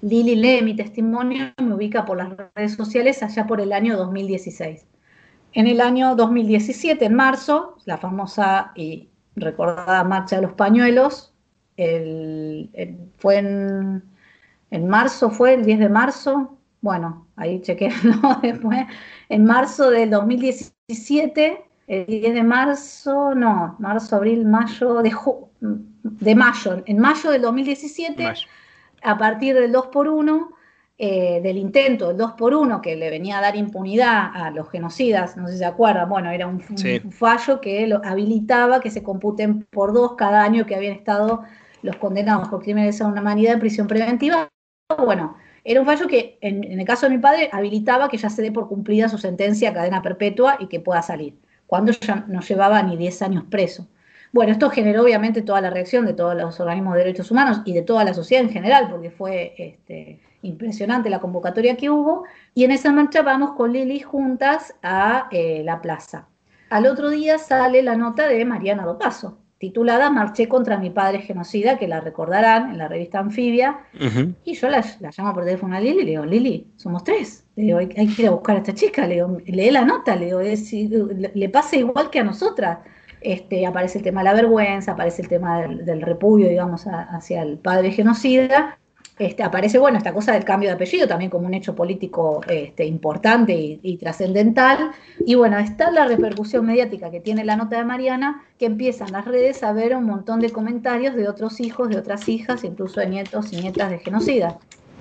Lili lee mi testimonio me ubica por las redes sociales allá por el año 2016. En el año 2017, en marzo, la famosa y recordada Marcha de los Pañuelos, el, el, fue en, en, marzo, fue el 10 de marzo, bueno, ahí chequenlo después, en marzo del 2017, el 10 de marzo, no, marzo, abril, mayo, de, de mayo, en mayo del 2017, mayo. a partir del 2 por 1 eh, del intento, el 2 por 1 que le venía a dar impunidad a los genocidas, no sé si se acuerdan, bueno, era un, sí. un fallo que lo habilitaba que se computen por dos cada año que habían estado los condenados por crímenes a una humanidad en prisión preventiva. Bueno, era un fallo que en, en, el caso de mi padre habilitaba que ya se dé por cumplida su sentencia a cadena perpetua y que pueda salir, cuando ya no llevaba ni 10 años preso. Bueno, esto generó obviamente toda la reacción de todos los organismos de derechos humanos y de toda la sociedad en general, porque fue este, impresionante la convocatoria que hubo, y en esa marcha vamos con Lili juntas a eh, la plaza. Al otro día sale la nota de Mariana Dopaso, titulada Marché contra mi padre genocida, que la recordarán en la revista Anfibia, uh -huh. y yo la, la, llamo por teléfono a Lili y le digo, Lili, somos tres, le digo, hay, hay que ir a buscar a esta chica, le digo, lee la nota, le digo, es, le, le pasa igual que a nosotras. Este, aparece el tema de la vergüenza, aparece el tema del, del repudio, digamos, a, hacia el padre genocida, este, aparece, bueno, esta cosa del cambio de apellido también como un hecho político este, importante y, trascendental. Y bueno, está la repercusión mediática que tiene la nota de Mariana, que empiezan las redes a ver un montón de comentarios de otros hijos, de otras hijas, incluso de nietos y nietas de genocidas.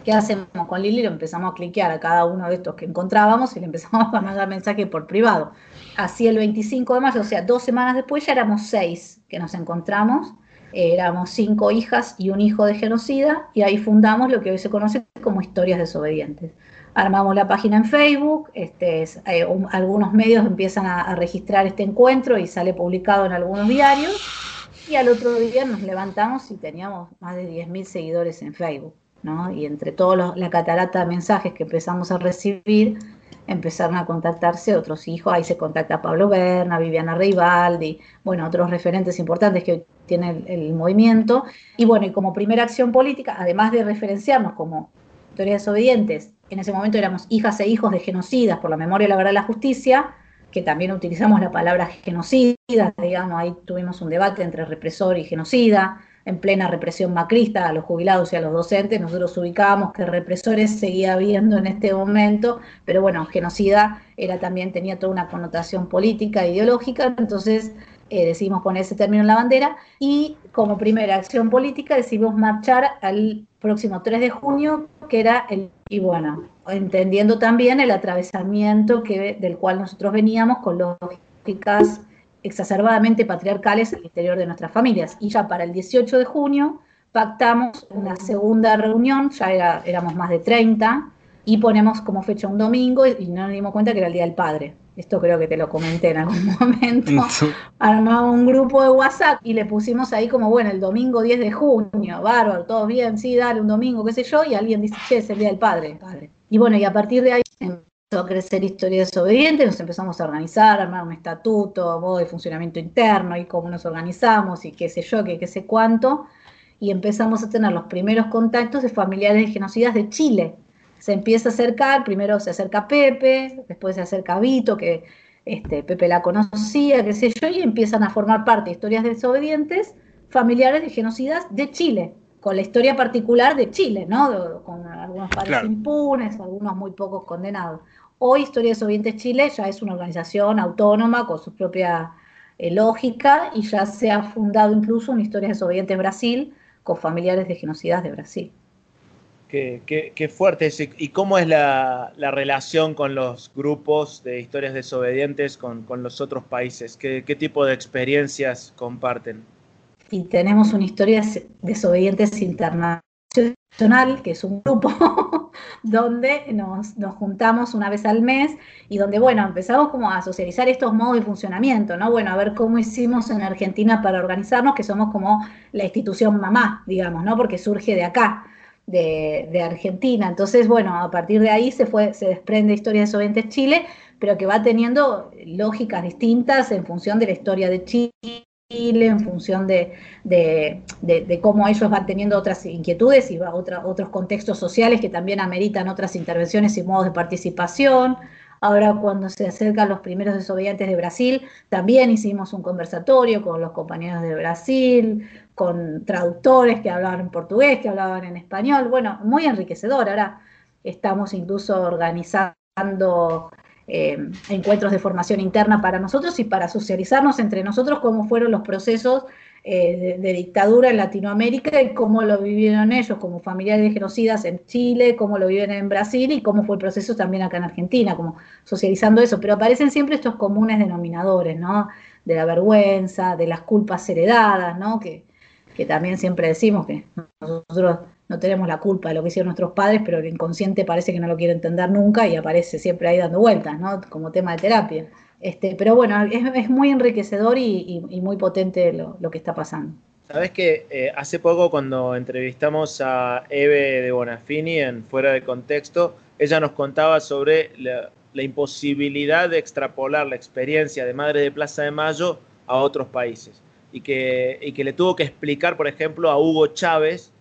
¿Qué hacemos con Lili? Lo empezamos a cliquear a cada uno de estos que encontrábamos y le empezamos a mandar mensaje por privado. Así el 25 de mayo, o sea, dos semanas después ya éramos seis que nos encontramos éramos cinco hijas y un hijo de genocida y ahí fundamos lo que hoy se conoce como historias desobedientes. Armamos la página en Facebook, este, eh, un, algunos medios empiezan a, a, registrar este encuentro y sale publicado en algunos diarios y al otro día nos levantamos y teníamos más de 10.000 seguidores en Facebook. ¿no? Y entre toda la catarata de mensajes que empezamos a recibir, empezaron a contactarse otros hijos, ahí se contacta Pablo Berna, Viviana Reibaldi, bueno, otros referentes importantes que tiene el, movimiento, y bueno, y como primera acción política, además de referenciarnos como historias desobedientes, en ese momento éramos hijas e hijos de genocidas por la memoria, la verdad y la justicia, que también utilizamos la palabra genocida, digamos, ahí tuvimos un debate entre represor y genocida, en plena represión macrista a los jubilados y a los docentes, nosotros ubicábamos que represores seguía habiendo en este momento, pero bueno, genocida era también, tenía toda una connotación política, ideológica, entonces eh, decidimos poner ese término en la bandera y como primera acción política decidimos marchar al próximo 3 de junio, que era el, y bueno, entendiendo también el atravesamiento que, del cual nosotros veníamos con lógicas exacerbadamente patriarcales al interior de nuestras familias. Y ya para el 18 de junio pactamos una segunda reunión, ya era, éramos más de 30, y ponemos como fecha un domingo y, no nos dimos cuenta que era el Día del Padre. Esto creo que te lo comenté en algún momento. Armamos un grupo de WhatsApp y le pusimos ahí como, bueno, el domingo 10 de junio, bárbaro, todo bien, sí, dale un domingo, qué sé yo, y alguien dice, che, es el Día del Padre. padre. Y bueno, y a partir de ahí empezó a crecer Historia Desobediente, nos empezamos a organizar, a armar un estatuto, modo de funcionamiento interno y cómo nos organizamos y qué sé yo, qué, sé cuánto. Y empezamos a tener los primeros contactos de familiares de genocidas de Chile se empieza a acercar, primero se acerca Pepe, después se acerca Vito, que este, Pepe la conocía, qué sé yo, y empiezan a formar parte de historias desobedientes familiares de genocidas de Chile, con la historia particular de Chile, ¿no? con algunos padres impunes, algunos muy pocos condenados. Hoy Historias Desobedientes Chile ya es una organización autónoma con su propia eh, lógica y ya se ha fundado incluso una Historias Desobedientes Brasil con familiares de genocidas de Brasil. Qué, fuerte. ¿Y cómo es la, relación con los grupos de historias desobedientes con, los otros países? ¿Qué, tipo de experiencias comparten? Y tenemos una historia desobedientes internacional, que es un grupo donde nos, nos, juntamos una vez al mes y donde, bueno, empezamos como a socializar estos modos de funcionamiento, ¿no? Bueno, a ver cómo hicimos en Argentina para organizarnos, que somos como la institución mamá, digamos, ¿no? Porque surge de acá de, Argentina. Entonces, bueno, a partir de ahí se, fue, se desprende Historia de Chile, pero que va teniendo lógicas distintas en función de la historia de Chile, en función de, de, cómo ellos van teniendo otras inquietudes y otros contextos sociales que también ameritan otras intervenciones y modos de participación. Ahora cuando se acercan los primeros desobedientes de Brasil, también hicimos un conversatorio con los compañeros de Brasil, con traductores que hablaban en portugués, que hablaban en español. Bueno, muy enriquecedor. Ahora estamos incluso organizando eh, encuentros de formación interna para nosotros y para socializarnos entre nosotros cómo fueron los procesos eh, de, dictadura en Latinoamérica y cómo lo vivieron ellos como familiares de genocidas en Chile, cómo lo viven en Brasil y cómo fue el proceso también acá en Argentina, como socializando eso. Pero aparecen siempre estos comunes denominadores, ¿no? De la vergüenza, de las culpas heredadas, ¿no? Que, que también siempre decimos que nosotros no tenemos la culpa de lo que hicieron nuestros padres, pero el inconsciente parece que no lo quiere entender nunca y aparece siempre ahí dando vueltas, ¿no? Como tema de terapia. Este, pero bueno, es, muy enriquecedor y, muy potente lo, que está pasando. Sabes que eh, hace poco cuando entrevistamos a Eve de Bonafini en Fuera de Contexto, ella nos contaba sobre la, la imposibilidad de extrapolar la experiencia de Madre de Plaza de Mayo a otros países y que, que le tuvo que explicar, por ejemplo, a Hugo Chávez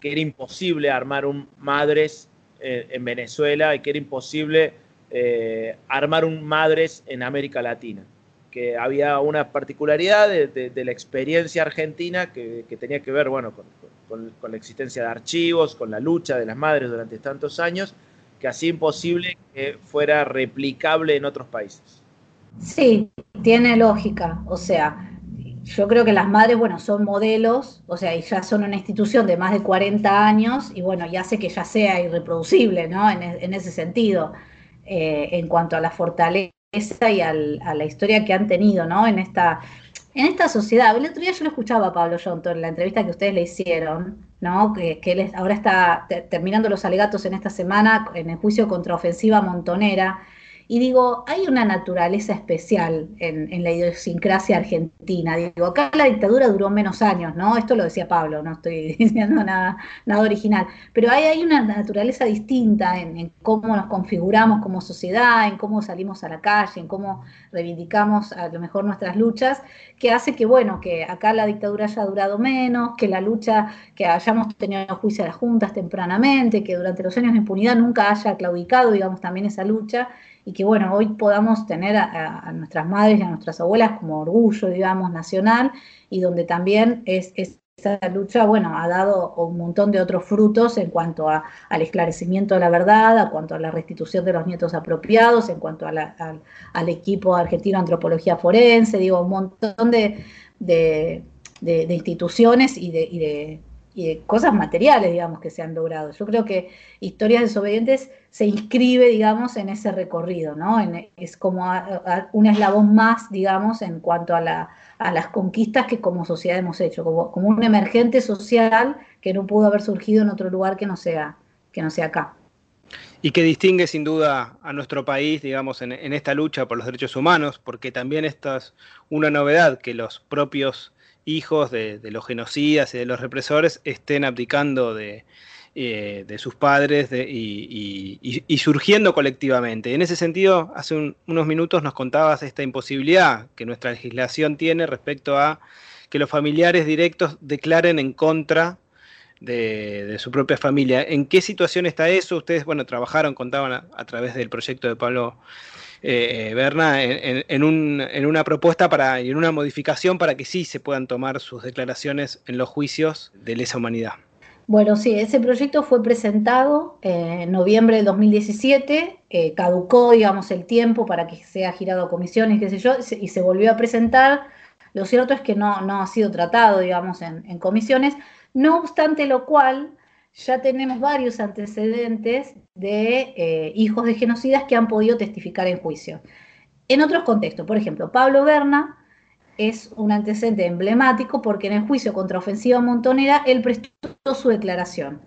que era imposible armar un Madres eh, en Venezuela y que era imposible eh, armar un Madres en América Latina. Que había una particularidad de, la experiencia argentina que, tenía que ver bueno, con, la existencia de archivos, con la lucha de las madres durante tantos años, que hacía imposible que fuera replicable en otros países. Sí, tiene lógica. O sea, yo creo que las madres, bueno, son modelos, o sea, y ya son una institución de más de 40 años y bueno, ya hace que ya sea irreproducible, ¿no? En, ese sentido, eh, en cuanto a la fortaleza y a la historia que han tenido, ¿no? En esta, en esta sociedad. El otro día yo lo escuchaba a Pablo Jonto en la entrevista que ustedes le hicieron, ¿no? Que, que él ahora está terminando los alegatos en esta semana en el juicio contra ofensiva montonera y digo, hay una naturaleza especial en, la idiosincrasia argentina. Digo, acá la dictadura duró menos años, ¿no? Esto lo decía Pablo, no estoy diciendo nada, nada original. Pero hay, hay una naturaleza distinta en, cómo nos configuramos como sociedad, en cómo salimos a la calle, en cómo reivindicamos a lo mejor nuestras luchas, que hace que, bueno, que acá la dictadura haya durado menos, que la lucha, que hayamos tenido juicio a las juntas tempranamente, que durante los años de impunidad nunca haya claudicado, digamos, también esa lucha y que bueno, hoy podamos tener a, nuestras madres y a nuestras abuelas como orgullo, digamos, nacional y donde también es, esa lucha, bueno, ha dado un montón de otros frutos en cuanto al esclarecimiento de la verdad, en cuanto a la restitución de los nietos apropiados, en cuanto al, equipo argentino de antropología forense, digo, un montón de, instituciones y de, cosas materiales, digamos, que se han logrado. Yo creo que Historias Desobedientes se inscribe, digamos, en ese recorrido, ¿no? es como un eslabón más, digamos, en cuanto a, la, a, las conquistas que como sociedad hemos hecho, como, un emergente social que no pudo haber surgido en otro lugar que no sea, que no sea acá. Y que distingue sin duda a nuestro país, digamos, en esta lucha por los derechos humanos, porque también esta es una novedad que los propios hijos de, los genocidas y de los represores estén abdicando de, eh, sus padres y, surgiendo colectivamente. En ese sentido, hace unos minutos nos contabas esta imposibilidad que nuestra legislación tiene respecto a que los familiares directos declaren en contra de, su propia familia. ¿En qué situación está eso? Ustedes, bueno, trabajaron, contaban a través del proyecto de Pablo eh, Berna, en, una propuesta para, y en una modificación para que sí se puedan tomar sus declaraciones en los juicios de lesa humanidad. Bueno, sí, ese proyecto fue presentado en noviembre del 2017, eh, caducó, digamos, el tiempo para que sea girado a comisiones, qué sé yo, y se volvió a presentar. Lo cierto es que no, no ha sido tratado, digamos, en comisiones, no obstante lo cual, ya tenemos varios antecedentes de eh, hijos de genocidas que han podido testificar en juicio. En otros contextos, por ejemplo, Pablo Berna es un antecedente emblemático porque en el juicio contra ofensiva montonera él prestó su declaración.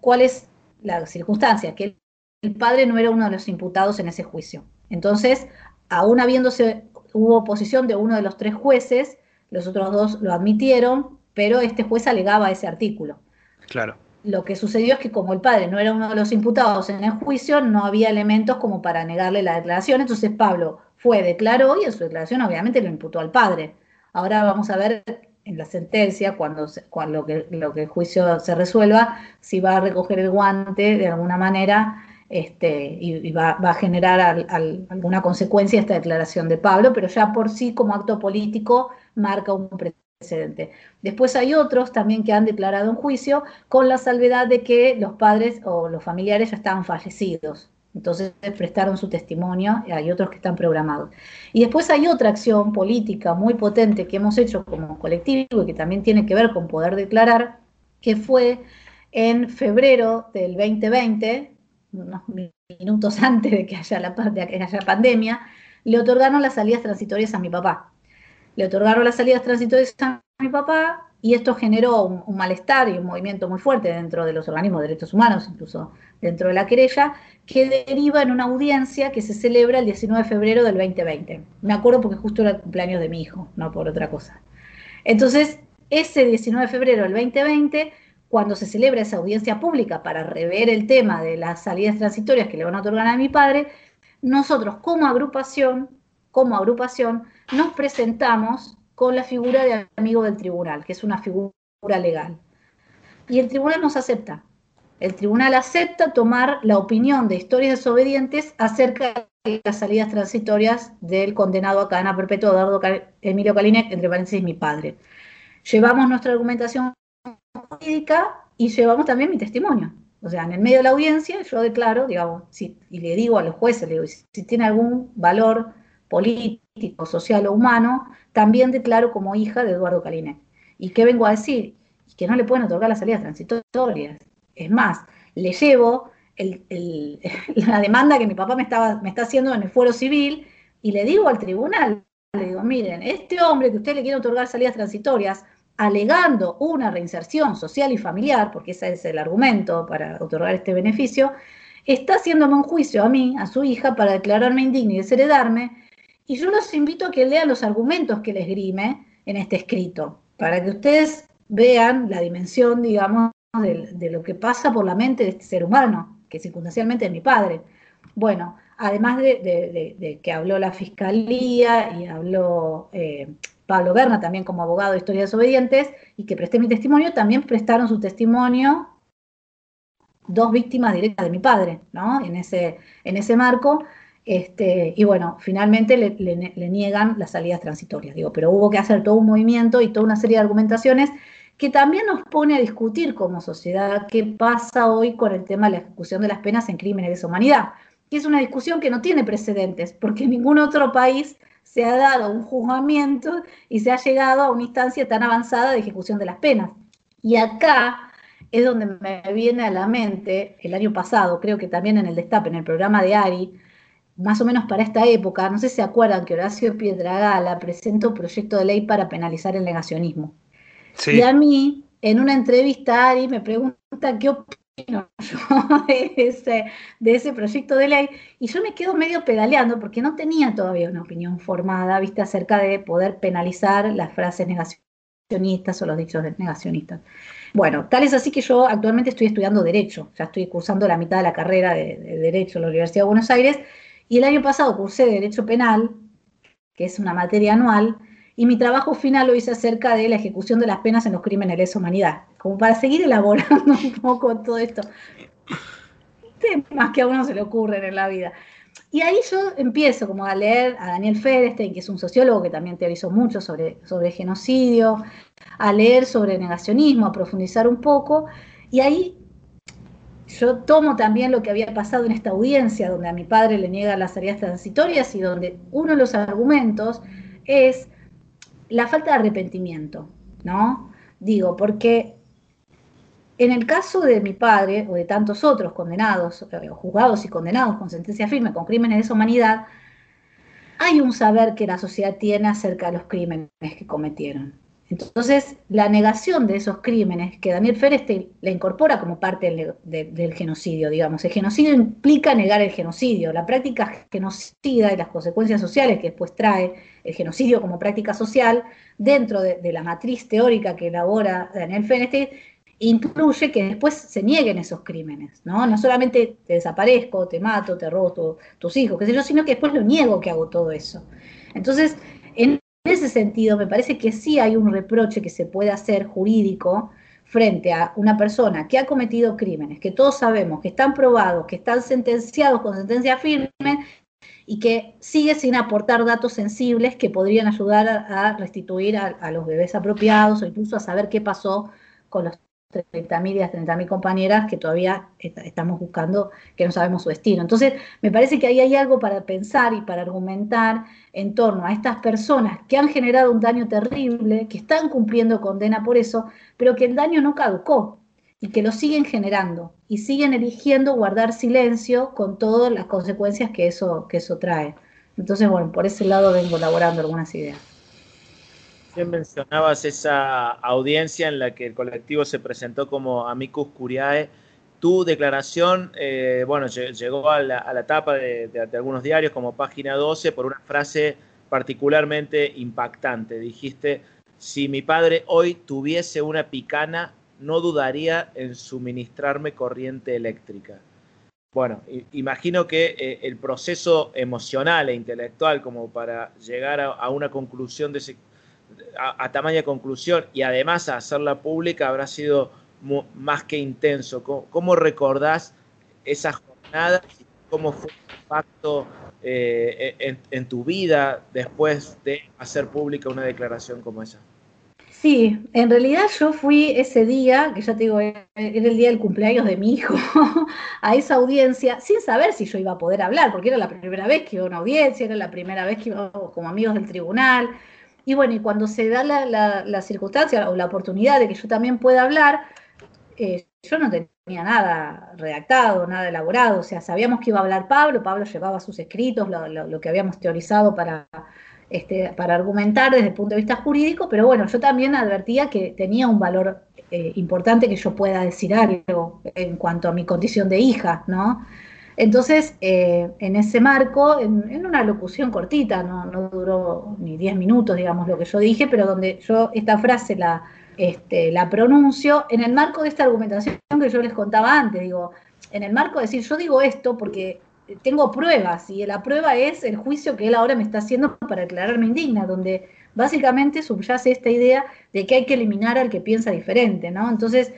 ¿Cuál es la circunstancia? Que el padre no era uno de los imputados en ese juicio. Entonces, aún habiéndose, hubo oposición de uno de los tres jueces, los otros dos lo admitieron, pero este juez alegaba ese artículo. Claro lo que sucedió es que como el padre no era uno de los imputados en el juicio, no había elementos como para negarle la declaración, entonces Pablo fue, declaró y en su declaración obviamente lo imputó al padre. Ahora vamos a ver en la sentencia, cuando, cuando lo, que, lo que el juicio se resuelva, si va a recoger el guante de alguna manera este, y, va, a generar alguna consecuencia esta declaración de Pablo, pero ya por sí como acto político marca un precedente Después hay otros también que han declarado en juicio con la salvedad de que los padres o los familiares ya estaban fallecidos. Entonces prestaron su testimonio, y hay otros que están programados. Y después hay otra acción política muy potente que hemos hecho como colectivo y que también tiene que ver con poder declarar, que fue en febrero del 2020, unos minutos antes de que haya, la, de que haya pandemia, le otorgaron las salidas transitorias a mi papá le otorgaron las salidas transitorias a mi papá y esto generó un, malestar y un movimiento muy fuerte dentro de los organismos de derechos humanos, incluso dentro de la querella, que deriva en una audiencia que se celebra el 19 de febrero del 2020. Me acuerdo porque justo era el cumpleaños de mi hijo, no por otra cosa. Entonces, ese 19 de febrero del 2020, cuando se celebra esa audiencia pública para rever el tema de las salidas transitorias que le van a otorgar a mi padre, nosotros como agrupación, como agrupación, nos presentamos con la figura de amigo del tribunal, que es una figura legal. Y el tribunal nos acepta. El tribunal acepta tomar la opinión de historias desobedientes acerca de las salidas transitorias del condenado a cadena perpetua Eduardo Emilio Calinec, entre paréntesis mi padre. Llevamos nuestra argumentación jurídica y llevamos también mi testimonio. O sea, en el medio de la audiencia yo declaro, digamos, si, y le digo a los jueces, le digo, si tiene algún valor político, social o humano, también declaro como hija de Eduardo Calinec. ¿Y qué vengo a decir? Que no le pueden otorgar las salidas transitorias. Es más, le llevo la demanda que mi papá me, estaba, me está haciendo en el fuero civil y le digo al tribunal, le digo, miren, este hombre que usted le quiere otorgar salidas transitorias, alegando una reinserción social y familiar, porque ese es el argumento para otorgar este beneficio, está haciéndome un juicio a mí, a su hija, para declararme indigna y desheredarme, y yo los invito a que lean los argumentos que les grime en este escrito, para que ustedes vean la dimensión, digamos, de, lo que pasa por la mente de este ser humano, que circunstancialmente es mi padre. Bueno, además de, que habló la fiscalía y habló eh, Pablo Berna también como abogado de historias desobedientes y que presté mi testimonio, también prestaron su testimonio dos víctimas directas de mi padre, ¿no? En ese, en ese marco. Este, y bueno, finalmente le, niegan las salidas transitorias, digo, pero hubo que hacer todo un movimiento y toda una serie de argumentaciones que también nos pone a discutir como sociedad qué pasa hoy con el tema de la ejecución de las penas en crímenes de humanidad, que es una discusión que no tiene precedentes, porque ningún otro país se ha dado un juzgamiento y se ha llegado a una instancia tan avanzada de ejecución de las penas. Y acá es donde me viene a la mente, el año pasado, creo que también en el Destape, en el programa de Ari, más o menos para esta época, no sé si se acuerdan que Horacio Piedragala presentó un proyecto de ley para penalizar el negacionismo. Sí. Y a mí, en una entrevista, Ari me pregunta qué opino yo de ese, de ese proyecto de ley, y yo me quedo medio pedaleando porque no tenía todavía una opinión formada, viste, acerca de poder penalizar las frases negacionistas o los dichos negacionistas. Bueno, tal es así que yo actualmente estoy estudiando Derecho, ya estoy cursando la mitad de la carrera de, de Derecho en la Universidad de Buenos Aires, y el año pasado cursé Derecho Penal, que es una materia anual, y mi trabajo final lo hice acerca de la ejecución de las penas en los crímenes de lesa humanidad, como para seguir elaborando un poco todo esto. Temas que a uno se le ocurren en la vida. Y ahí yo empiezo como a leer a Daniel Ferestein, que es un sociólogo que también teorizó mucho sobre, sobre genocidio, a leer sobre negacionismo, a profundizar un poco, y ahí yo tomo también lo que había pasado en esta audiencia, donde a mi padre le niegan las tareas transitorias y donde uno de los argumentos es la falta de arrepentimiento, ¿no? Digo, porque en el caso de mi padre o de tantos otros condenados, eh, juzgados y condenados con sentencia firme, con crímenes de humanidad, hay un saber que la sociedad tiene acerca de los crímenes que cometieron. Entonces, la negación de esos crímenes, que Daniel Fereste la incorpora como parte del, de, del, genocidio, digamos. El genocidio implica negar el genocidio. La práctica genocida y las consecuencias sociales que después trae el genocidio como práctica social, dentro de, la matriz teórica que elabora Daniel Fereste, incluye que después se nieguen esos crímenes, ¿no? No solamente te desaparezco, te mato, te robo tu, tus hijos, qué sé yo, sino que después lo niego que hago todo eso. Entonces, en en ese sentido, me parece que sí hay un reproche que se puede hacer jurídico frente a una persona que ha cometido crímenes, que todos sabemos que están probados, que están sentenciados con sentencia firme y que sigue sin aportar datos sensibles que podrían ayudar a, restituir a, a, los bebés apropiados o incluso a saber qué pasó con los 30.000 y las 30.000 compañeras que todavía estamos buscando, que no sabemos su destino. Entonces, me parece que ahí hay algo para pensar y para argumentar en torno a estas personas que han generado un daño terrible, que están cumpliendo condena por eso, pero que el daño no caducó y que lo siguen generando y siguen eligiendo guardar silencio con todas las consecuencias que eso, que eso trae. Entonces, bueno, por ese lado vengo elaborando algunas ideas. Mencionabas esa audiencia en la que el colectivo se presentó como amicus curiae. Tu declaración, eh, bueno, llegó a la, a la tapa de, algunos diarios como página 12 por una frase particularmente impactante. Dijiste, si mi padre hoy tuviese una picana, no dudaría en suministrarme corriente eléctrica. Bueno, imagino que eh, el proceso emocional e intelectual como para llegar a, a una conclusión de ese a, a, tamaña conclusión y además a hacerla pública habrá sido más que intenso. ¿Cómo, cómo recordás esa jornada y cómo fue el impacto eh, en, en, tu vida después de hacer pública una declaración como esa? Sí, en realidad yo fui ese día, que ya te digo, era el día del cumpleaños de mi hijo, a esa audiencia, sin saber si yo iba a poder hablar, porque era la primera vez que iba a una audiencia, era la primera vez que iba como amigos del tribunal, y bueno, y cuando se da la, la, la, circunstancia o la oportunidad de que yo también pueda hablar, eh, yo no tenía nada redactado, nada elaborado, o sea, sabíamos que iba a hablar Pablo, Pablo llevaba sus escritos, lo, lo, que habíamos teorizado para, este, para argumentar desde el punto de vista jurídico, pero bueno, yo también advertía que tenía un valor eh, importante que yo pueda decir algo en cuanto a mi condición de hija, ¿no? Entonces, eh, en ese marco, en, en una locución cortita, no, no, duró ni 10 minutos, digamos, lo que yo dije, pero donde yo esta frase la, este, la pronuncio en el marco de esta argumentación que yo les contaba antes, digo, en el marco de decir, yo digo esto porque tengo pruebas y la prueba es el juicio que él ahora me está haciendo para declararme indigna, donde básicamente subyace esta idea de que hay que eliminar al que piensa diferente, ¿no? Entonces,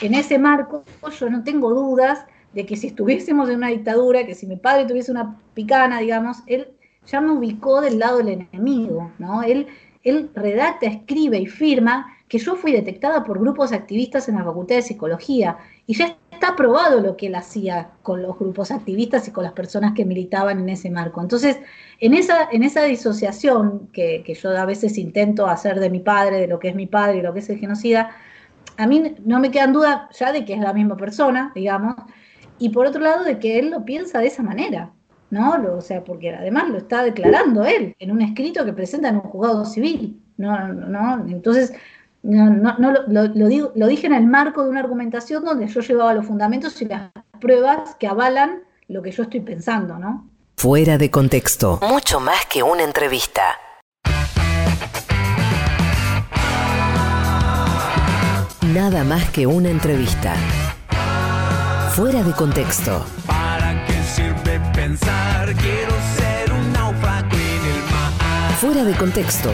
en ese marco yo no tengo dudas de que si estuviésemos en una dictadura, que si mi padre tuviese una picana, digamos, él ya me ubicó del lado del enemigo, ¿no? Él, él redacta, escribe y firma que yo fui detectada por grupos activistas en la Facultad de Psicología y ya está probado lo que él hacía con los grupos activistas y con las personas que militaban en ese marco. Entonces, en esa, en esa disociación que, que yo a veces intento hacer de mi padre, de lo que es mi padre y lo que es el genocida, a mí no me quedan dudas ya de que es la misma persona, digamos, y por otro lado de que él lo piensa de esa manera, ¿no? o sea, porque además lo está declarando él en un escrito que presenta en un juzgado civil, ¿no? no Entonces, no, no, no lo, lo, digo, lo dije en el marco de una argumentación donde yo llevaba los fundamentos y las pruebas que avalan lo que yo estoy pensando, ¿no? Fuera de contexto. Mucho más que una entrevista. Nada más que una entrevista. Fuera de contexto. ¿Para qué sirve pensar? Quiero ser un náufrago en el mar. Fuera de contexto.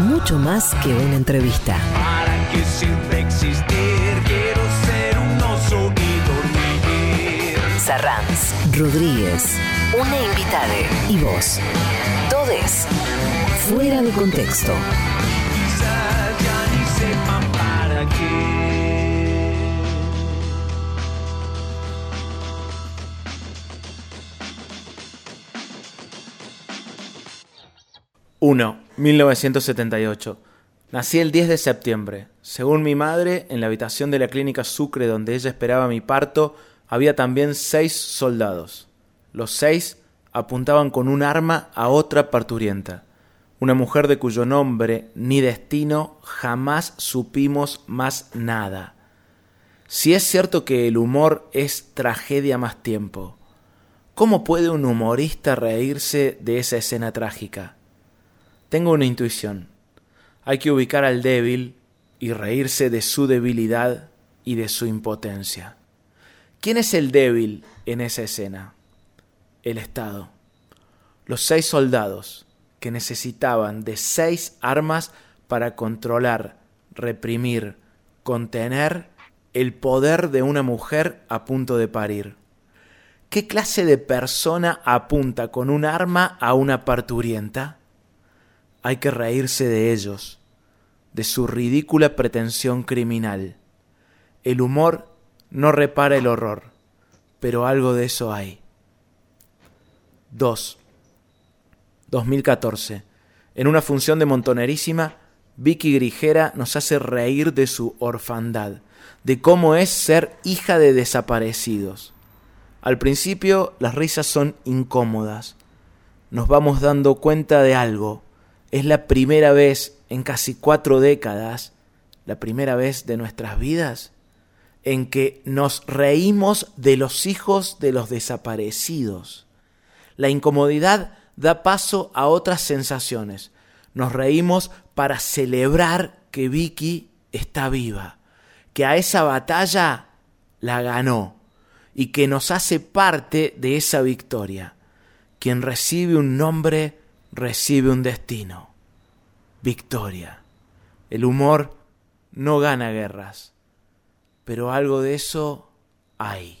Mucho más que una entrevista. ¿Para qué sirve existir? Quiero ser un oso y dormir. Sarranz, Rodríguez, una invitada y vos. Todes. Fuera de contexto. Quizás ya ni sepan para qué. 1. 1978. Nací el 10 de septiembre. Según mi madre, en la habitación de la clínica Sucre donde ella esperaba mi parto, había también seis soldados. Los seis apuntaban con un arma a otra parturienta, una mujer de cuyo nombre ni destino jamás supimos más nada. Si es cierto que el humor es tragedia más tiempo, ¿cómo puede un humorista reírse de esa escena trágica? Tengo una intuición. Hay que ubicar al débil y reírse de su debilidad y de su impotencia. ¿Quién es el débil en esa escena? El Estado. Los seis soldados que necesitaban de seis armas para controlar, reprimir, contener el poder de una mujer a punto de parir. ¿Qué clase de persona apunta con un arma a una parturienta? Hay que reírse de ellos, de su ridícula pretensión criminal. El humor no repara el horror, pero algo de eso hay. 2. 2014. En una función de Montonerísima, Vicky Grigera nos hace reír de su orfandad, de cómo es ser hija de desaparecidos. Al principio las risas son incómodas. Nos vamos dando cuenta de algo, es la primera vez en casi cuatro décadas, la primera vez de nuestras vidas, en que nos reímos de los hijos de los desaparecidos. La incomodidad da paso a otras sensaciones. Nos reímos para celebrar que Vicky está viva, que a esa batalla la ganó y que nos hace parte de esa victoria. Quien recibe un nombre recibe un destino. Victoria. El humor no gana guerras, pero algo de eso hay.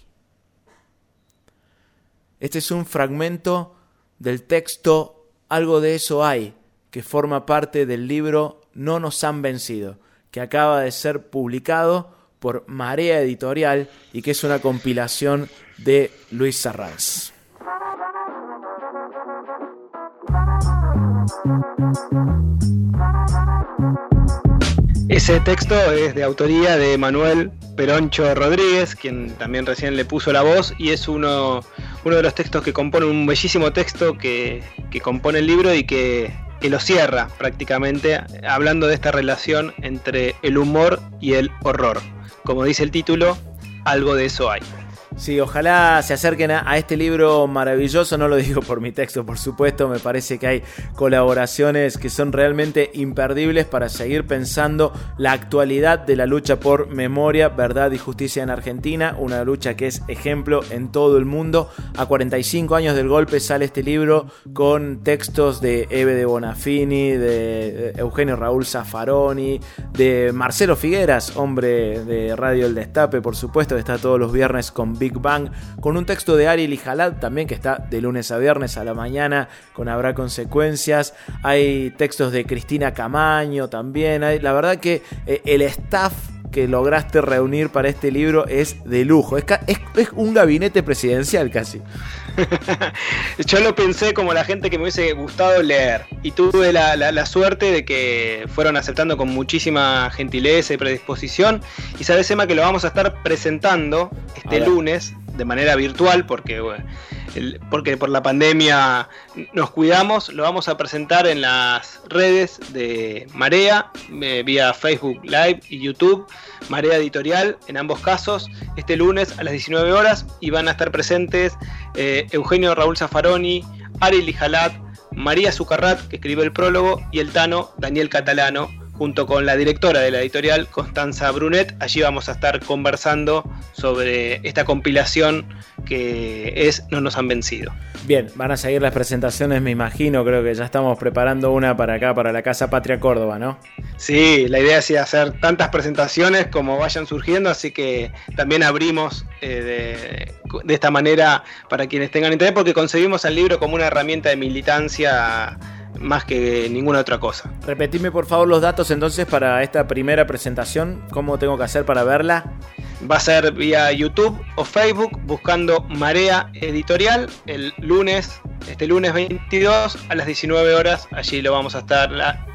Este es un fragmento del texto Algo de eso hay, que forma parte del libro No nos han vencido, que acaba de ser publicado por Marea Editorial y que es una compilación de Luis Sarranz. Ese texto es de autoría de Manuel Peroncho Rodríguez, quien también recién le puso la voz, y es uno, uno de los textos que compone un bellísimo texto que, que compone el libro y que, que lo cierra prácticamente, hablando de esta relación entre el humor y el horror. Como dice el título, algo de eso hay. Sí, ojalá se acerquen a, este libro maravilloso, no lo digo por mi texto, por supuesto, me parece que hay colaboraciones que son realmente imperdibles para seguir pensando la actualidad de la lucha por memoria, verdad y justicia en Argentina, una lucha que es ejemplo en todo el mundo. A 45 años del golpe sale este libro con textos de Eve de Bonafini, de Eugenio Raúl Zaffaroni, de Marcelo Figueras, hombre de Radio El Destape, por supuesto, que está todos los viernes con Big Bang, con un texto de Ariel y Jalad también que está de lunes a viernes a la mañana con Habrá Consecuencias. Hay textos de Cristina Camaño también. La verdad que eh, el staff que lograste reunir para este libro es de lujo. Es, es, es un gabinete presidencial casi. Yo lo pensé como la gente que me hubiese gustado leer y tuve la, la, suerte de que fueron aceptando con muchísima gentileza y predisposición. Y sabes, Emma, que lo vamos a estar presentando este lunes de manera virtual porque, porque por la pandemia nos cuidamos. Lo vamos a presentar en las redes de Marea, eh, vía Facebook Live y YouTube. Marea Editorial, en ambos casos, este lunes a las 19 horas y van a estar presentes eh, Eugenio Raúl Zaffaroni, Ari Lijalat, María Zucarrat, que escribe el prólogo, y el Tano Daniel Catalano, junto con la directora de la editorial, Constanza Brunet. Allí vamos a estar conversando sobre esta compilación que es No nos han vencido. Bien, van a seguir las presentaciones, me imagino, creo que ya estamos preparando una para acá, para la Casa Patria Córdoba, ¿no? Sí, la idea es hacer tantas presentaciones como vayan surgiendo, así que también abrimos eh, de, de esta manera para quienes tengan interés, porque concebimos el libro como una herramienta de militancia más que ninguna otra cosa. Repetime por favor los datos entonces para esta primera presentación, cómo tengo que hacer para verla. Va a ser vía YouTube o Facebook buscando Marea Editorial el lunes, este lunes 22 a las 19 horas. Allí lo vamos a estar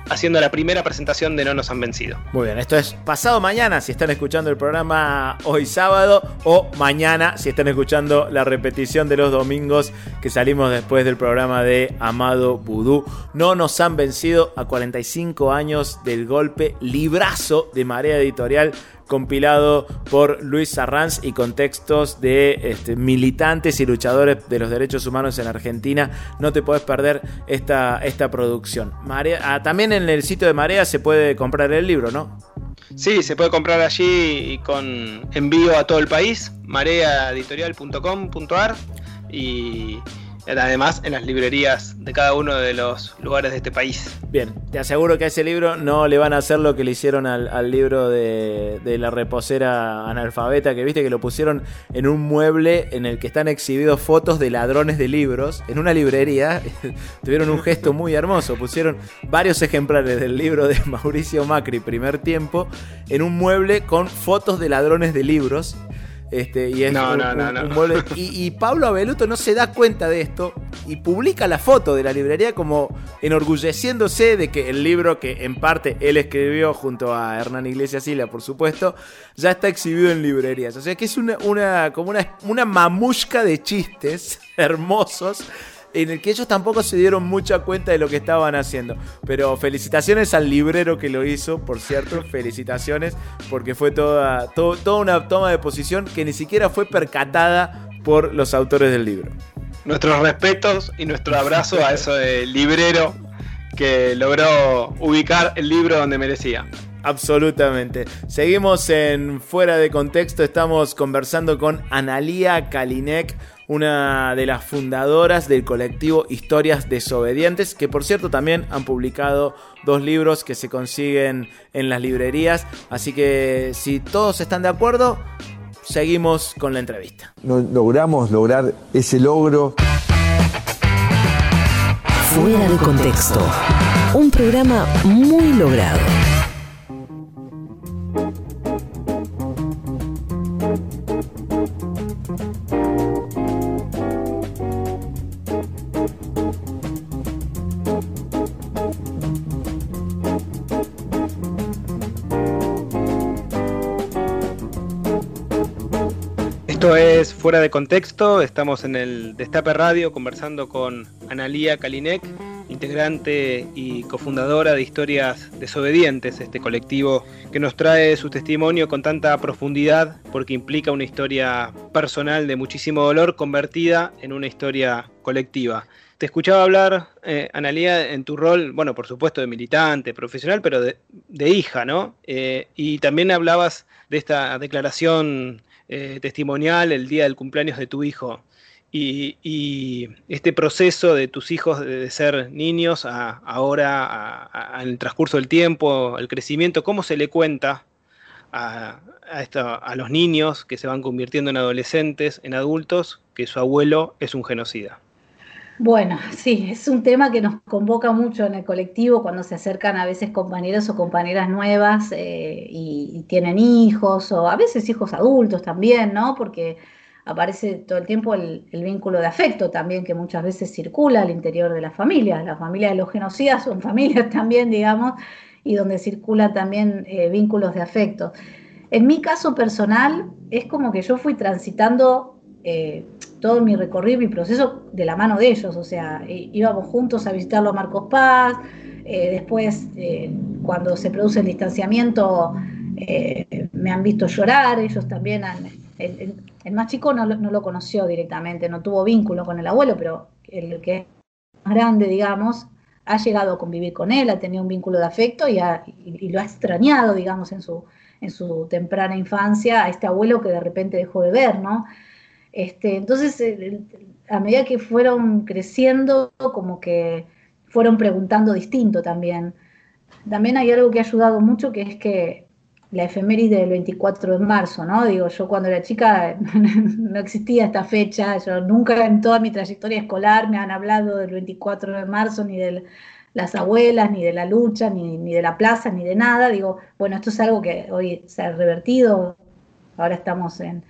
haciendo la primera presentación de No nos han vencido. Muy bien, esto es pasado mañana si están escuchando el programa hoy sábado o mañana si están escuchando la repetición de los domingos que salimos después del programa de Amado Vudú. No nos han vencido a 45 años del golpe librazo de Marea Editorial compilado por Luis Arranz y con textos de este, militantes y luchadores de los derechos humanos en Argentina. No te puedes perder esta, esta producción. Ah, también en el sitio de Marea se puede comprar el libro, ¿no? Sí, se puede comprar allí con envío a todo el país, mareaeditorial.com.ar y además en las librerías de cada uno de los lugares de este país. Bien, te aseguro que a ese libro no le van a hacer lo que le hicieron al, libro de, la reposera analfabeta, que viste que lo pusieron en un mueble en el que están exhibidos fotos de ladrones de libros, en una librería. Tuvieron un gesto muy hermoso, pusieron varios ejemplares del libro de Mauricio Macri, primer tiempo, en un mueble con fotos de ladrones de libros. Este, y es no, no, no, y, Pablo Abeluto no se da cuenta de esto y publica la foto de la librería como enorgulleciéndose de que el libro que en parte él escribió junto a Hernán Iglesias Sila, por supuesto, ya está exhibido en librerías. O sea que es una, una como una, una mamusca de chistes hermosos en el que ellos tampoco se dieron mucha cuenta de lo que estaban haciendo. Pero felicitaciones al librero que lo hizo, por cierto, felicitaciones, porque fue toda, toda una toma de posición que ni siquiera fue percatada por los autores del libro. Nuestros respetos y nuestro abrazo a ese librero que logró ubicar el libro donde merecía. Absolutamente. Seguimos en Fuera de Contexto, estamos conversando con Analía Kalinek, una de las fundadoras del colectivo Historias Desobedientes, que por cierto también han publicado dos libros que se consiguen en las librerías. Así que si todos están de acuerdo, seguimos con la entrevista. logramos lograr ese logro. Fuera de contexto. Un programa muy logrado. Fuera de Contexto, estamos en el Destape Radio conversando con Analía Kalinek, integrante y cofundadora de Historias Desobedientes, este colectivo que nos trae su testimonio con tanta profundidad porque implica una historia personal de muchísimo dolor convertida en una historia colectiva. Te escuchaba hablar, eh, Analía, en tu rol, bueno, por supuesto de militante, profesional, pero de, hija, ¿no? Eh, y también hablabas de esta declaración eh, testimonial el día del cumpleaños de tu hijo. Y, este proceso de tus hijos de, ser niños a, ahora, en el transcurso del tiempo, el crecimiento, ¿cómo se le cuenta a, a, los niños que se van convirtiendo en adolescentes, en adultos, que su abuelo es un genocida? Bueno, sí, es un tema que nos convoca mucho en el colectivo cuando se acercan a veces compañeros o compañeras nuevas eh, y, tienen hijos o a veces hijos adultos también, ¿no? Porque aparece todo el tiempo el, vínculo de afecto también que muchas veces circula al interior de la familia. La familia de los genocidas son familias también, digamos, y donde circulan también eh, vínculos de afecto. En mi caso personal, es como que yo fui transitando eh, todo mi recorrido, mi proceso de la mano de ellos, o sea, íbamos juntos a visitarlo a Marcos Paz, eh, después eh, cuando se produce el distanciamiento eh, me han visto llorar, ellos también han, el, más chico no, no, lo conoció directamente, no tuvo vínculo con el abuelo, pero el que es más grande, digamos, ha llegado a convivir con él, ha tenido un vínculo de afecto y, ha, y, y lo ha extrañado, digamos, en su, en su temprana infancia a este abuelo que de repente dejó de ver, ¿no? Este, entonces, a medida que fueron creciendo, como que fueron preguntando distinto también. También hay algo que ha ayudado mucho, que es que la efeméride del 24 de marzo, ¿no? Digo, yo cuando era chica no existía esta fecha, yo nunca en toda mi trayectoria escolar me han hablado del 24 de marzo, ni de las abuelas, ni de la lucha, ni, ni de la plaza, ni de nada. Digo, bueno, esto es algo que hoy se ha revertido, ahora estamos en,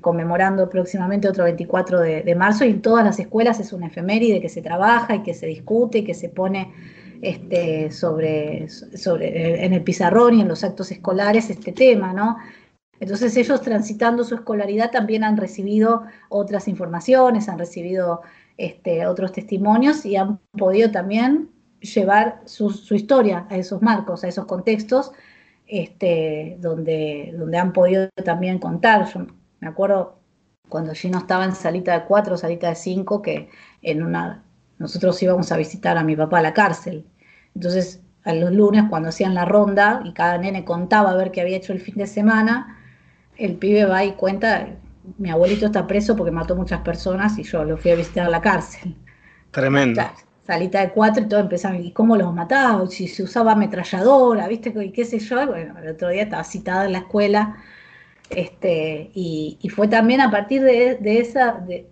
conmemorando próximamente otro 24 de, marzo y en todas las escuelas es una efeméride que se trabaja y que se discute y que se pone este, sobre, en el pizarrón y en los actos escolares este tema, ¿no? Entonces ellos transitando su escolaridad también han recibido otras informaciones, han recibido este, otros testimonios y han podido también llevar su, historia a esos marcos, a esos contextos este, donde, donde han podido también contar. Me acuerdo cuando Gino estaba en salita de cuatro, salita de cinco, que en una, nosotros íbamos a visitar a mi papá a la cárcel. Entonces, a los lunes, cuando hacían la ronda y cada nene contaba a ver qué había hecho el fin de semana, el pibe va y cuenta, mi abuelito está preso porque mató muchas personas y yo lo fui a visitar a la cárcel. Tremendo. Salita de cuatro y todo empezaban, ¿y cómo los mataba? Si se usaba ametralladora, ¿viste? Y qué sé yo. Bueno, el otro día estaba citada en la escuela este, y, fue también a partir de, esa, de,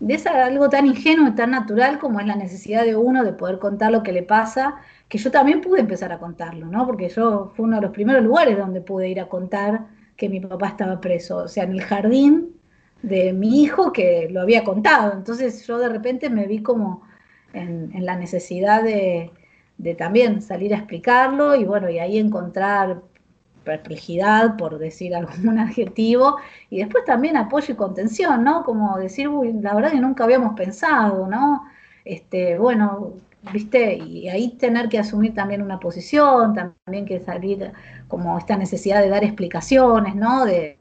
de, esa, algo tan ingenuo y tan natural como es la necesidad de uno de poder contar lo que le pasa, que yo también pude empezar a contarlo, ¿no? Porque yo fue uno de los primeros lugares donde pude ir a contar que mi papá estaba preso, o sea, en el jardín de mi hijo que lo había contado. Entonces yo de repente me vi como en, en la necesidad de, de también salir a explicarlo y bueno, y ahí encontrar perplejidad, por decir algún adjetivo, y después también apoyo y contención, ¿no? Como decir, uy, la verdad que nunca habíamos pensado, ¿no? Este, bueno, viste, y ahí tener que asumir también una posición, también que salir como esta necesidad de dar explicaciones, ¿no? De,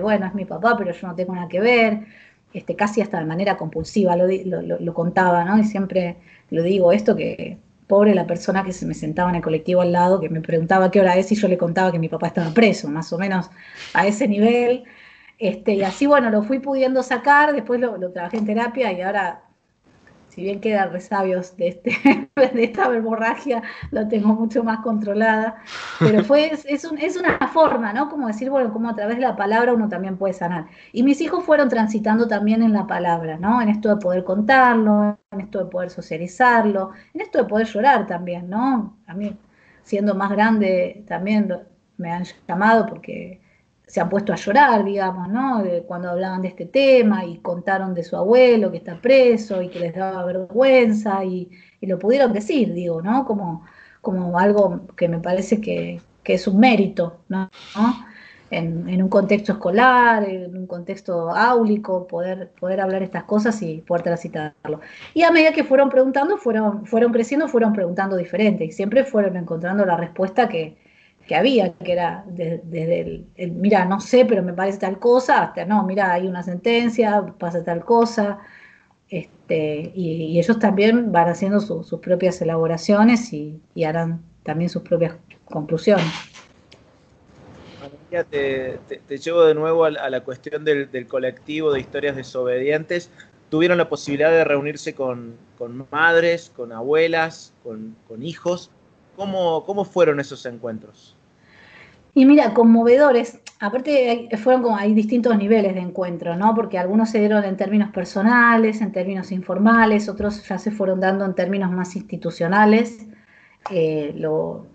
bueno, es mi papá, pero yo no tengo nada que ver, este, casi hasta de manera compulsiva lo, contaba, ¿no? Y siempre lo digo esto que pobre la persona que se me sentaba en el colectivo al lado, que me preguntaba qué hora es y yo le contaba que mi papá estaba preso, más o menos a ese nivel. Este, y así, bueno, lo fui pudiendo sacar, después lo, lo trabajé en terapia y ahora, si bien quedan resabios de, este, de esta verborragia, lo tengo mucho más controlada. Pero fue, es, es, un, es una forma, ¿no? Como decir, bueno, como a través de la palabra uno también puede sanar. Y mis hijos fueron transitando también en la palabra, ¿no? En esto de poder contarlo, en esto de poder socializarlo, en esto de poder llorar también, ¿no? A mí, siendo más grande, también me han llamado porque se han puesto a llorar, digamos, ¿no? Cuando hablaban de este tema y contaron de su abuelo que está preso y que les daba vergüenza y, y lo pudieron decir, digo, ¿no? Como, como algo que me parece que, que es un mérito, ¿no? En, en, un contexto escolar, en un contexto áulico, poder, poder hablar estas cosas y poder transitarlo. Y a medida que fueron preguntando, fueron, fueron creciendo, fueron preguntando diferente y siempre fueron encontrando la respuesta que, que había, que era desde, el, el, mira, no sé, pero me parece tal cosa, hasta no, mira, hay una sentencia, pasa tal cosa, este, y, y ellos también van haciendo su, sus propias elaboraciones y, y, harán también sus propias conclusiones. María, te, te, te, llevo de nuevo a, a la cuestión del, del, colectivo de historias desobedientes. ¿Tuvieron la posibilidad de reunirse con, con madres, con abuelas, con, con hijos? ¿Cómo, ¿Cómo, fueron esos encuentros? Y mira, conmovedores, aparte fueron como, hay distintos niveles de encuentro, ¿no? Porque algunos se dieron en términos personales, en términos informales, otros ya se fueron dando en términos más institucionales. Eh, lo,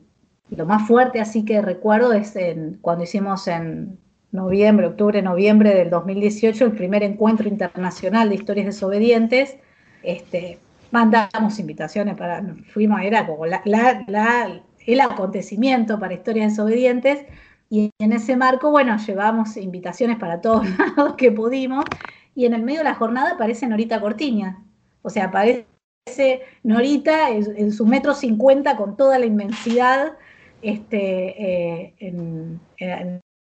más fuerte así que recuerdo es cuando hicimos en noviembre, octubre, noviembre del 2018 el primer encuentro internacional de historias desobedientes. Este, mandamos invitaciones para, fuimos, era como el acontecimiento para historias desobedientes. Y en ese marco, bueno, llevamos invitaciones para todos lados que pudimos. Y en el medio de la jornada aparece Norita Cortiña. O sea, aparece Norita en, su metro cincuenta con toda la inmensidad este, eh, en,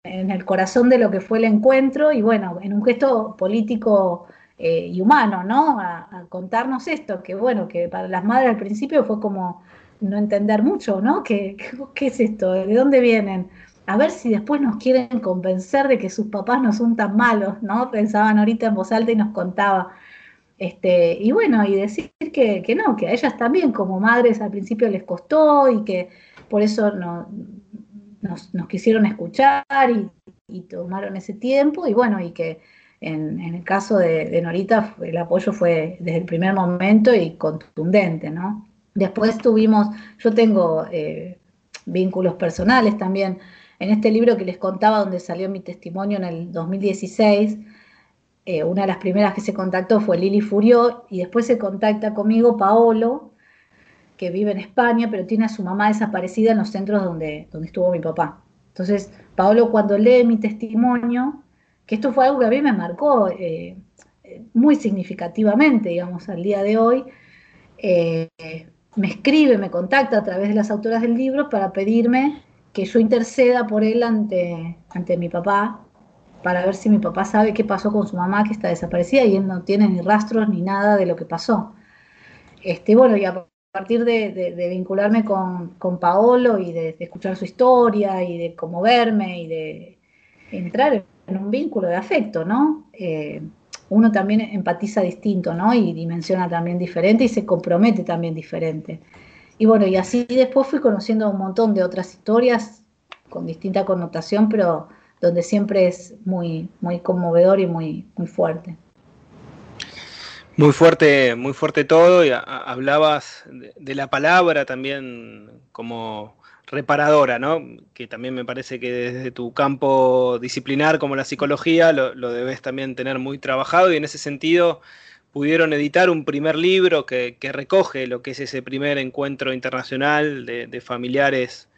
el corazón de lo que fue el encuentro. Y bueno, en un gesto político eh, y humano, ¿no? A, contarnos esto, que bueno, que para las madres al principio fue como no entender mucho, ¿no? ¿Qué, ¿Qué, es esto? ¿De dónde vienen? A ver si después nos quieren convencer de que sus papás no son tan malos, ¿no? Pensaban ahorita en voz alta y nos contaba. Este, y bueno, y decir que, que no, que a ellas también como madres al principio les costó y que por eso no, nos, quisieron escuchar y, tomaron ese tiempo y bueno, y que en, el caso de, de, Norita el apoyo fue desde el primer momento y contundente, ¿no? Después tuvimos, yo tengo eh, vínculos personales también. En este libro que les contaba, donde salió mi testimonio en el 2016, eh, una de las primeras que se contactó fue Lili Furió, y después se contacta conmigo Paolo, que vive en España, pero tiene a su mamá desaparecida en los centros donde, donde estuvo mi papá. Entonces, Paolo cuando lee mi testimonio, que esto fue algo que a mí me marcó eh, muy significativamente, digamos, al día de hoy, me escribe, me contacta a través de las autoras del libro para pedirme que yo interceda por él ante, ante mi papá, para ver si mi papá sabe qué pasó con su mamá que está desaparecida y él no tiene ni rastros ni nada de lo que pasó. Este, bueno, y a partir de, vincularme con, Paolo y de, escuchar su historia y de conmoverme y de entrar en un vínculo de afecto, ¿no? Eh, uno también empatiza distinto, ¿no? Y dimensiona también diferente y se compromete también diferente. Y bueno, y así después fui conociendo un montón de otras historias con distinta connotación, pero donde siempre es muy, muy conmovedor y muy, muy fuerte. Muy fuerte, muy fuerte todo, y hablabas de, la palabra también como reparadora, ¿no? Que también me parece que desde tu campo disciplinar como la psicología lo, debes también tener muy trabajado y en ese sentido pudieron editar un primer libro que, recoge lo que es ese primer encuentro internacional de familiares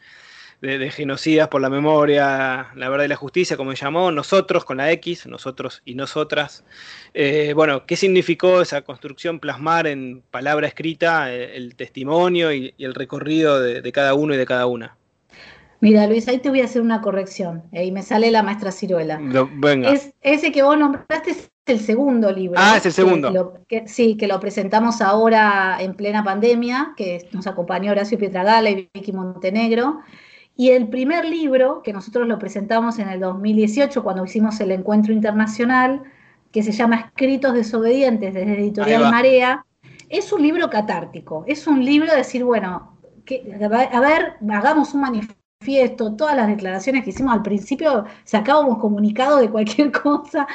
de, genocidas por la memoria, la verdad y la justicia, como se llamó, nosotros con la X, nosotros y nosotras. Eh, bueno, ¿qué significó esa construcción plasmar en palabra escrita eh, el, testimonio y, el recorrido de, cada uno y de cada una? Mira, Luis, ahí te voy a hacer una corrección. Ahí me sale la maestra Ciruela. venga. Es, ese que vos nombraste es el segundo libro. Ah, es el segundo. sí, que lo presentamos ahora en plena pandemia, que nos acompañó Horacio Pietragala y Vicky Montenegro. Y el primer libro, que nosotros lo presentamos en el 2018 cuando hicimos el encuentro internacional, que se llama Escritos desobedientes desde Editorial Marea, es un libro catártico, es un libro de decir, bueno, que, a ver, hagamos un manifiesto manifiesto, todas las declaraciones que hicimos al principio, sacábamos comunicado de cualquier cosa.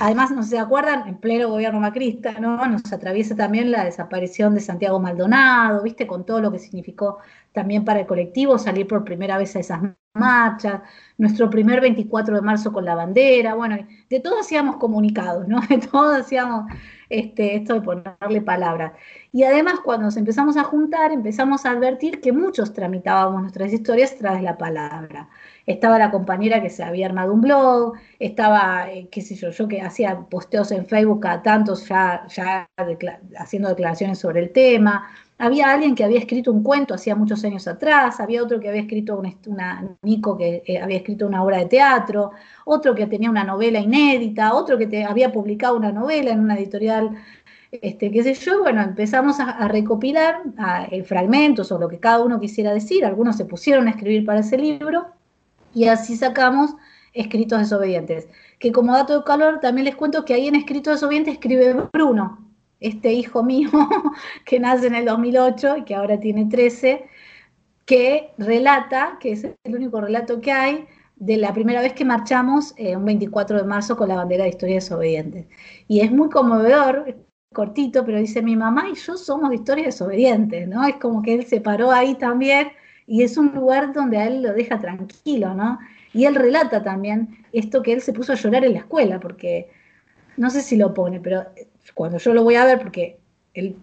Además, no se acuerdan, en pleno gobierno macrista, ¿no? Nos atraviesa también la desaparición de Santiago Maldonado, ¿viste? Con todo lo que significó también para el colectivo salir por primera vez a esas marchas, nuestro primer 24 de marzo con la bandera, bueno, de todo hacíamos comunicados, ¿no? De todo hacíamos este, esto de ponerle palabras. Y además cuando nos empezamos a juntar, empezamos a advertir que muchos tramitábamos nuestras historias tras la palabra. Estaba la compañera que se había armado un blog, estaba, eh, qué sé yo, yo que hacía posteos en Facebook cada tantos ya, ya haciendo declaraciones sobre el tema, había alguien que había escrito un cuento hacía muchos años atrás, había otro que había escrito una, Nico que eh, había escrito una obra de teatro, otro que tenía una novela inédita, otro que había publicado una novela en una editorial, este, qué sé yo, bueno, empezamos a, recopilar eh, fragmentos o lo que cada uno quisiera decir, algunos se pusieron a escribir para ese libro y así sacamos Escritos desobedientes, que como dato de calor también les cuento que ahí en Escritos desobedientes escribe Bruno, este hijo mío que nace en el 2008 y que ahora tiene 13, que relata, que es el único relato que hay, de la primera vez que marchamos eh, un 24 de marzo con la bandera de Historia Desobedientes. Y es muy conmovedor, cortito, pero dice, mi mamá y yo somos de Historia Desobedientes, ¿no? Es como que él se paró ahí también y es un lugar donde a él lo deja tranquilo, ¿no? Y él relata también esto que él se puso a llorar en la escuela, porque no sé si lo pone, pero cuando yo lo voy a ver, porque él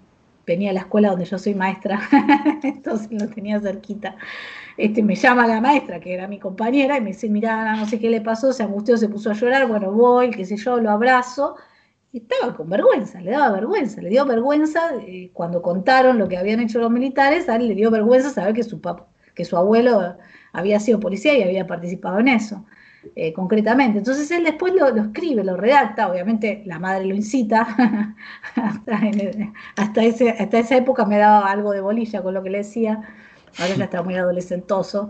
venía a la escuela donde yo soy maestra, entonces lo tenía cerquita. Este, me llama la maestra, que era mi compañera, y me dice, mira, no sé qué le pasó, se angustió, se puso a llorar, bueno, voy, qué sé yo, lo abrazo, y estaba con vergüenza, le daba vergüenza, le dio vergüenza, eh, cuando contaron lo que habían hecho los militares, a él le dio vergüenza saber que su, papá, que su abuelo había sido policía y había participado en eso. Eh, concretamente. Entonces él después lo, escribe, lo redacta, obviamente la madre lo incita, hasta, ese, hasta esa época me daba algo de bolilla con lo que le decía, ahora ya está muy adolescentoso.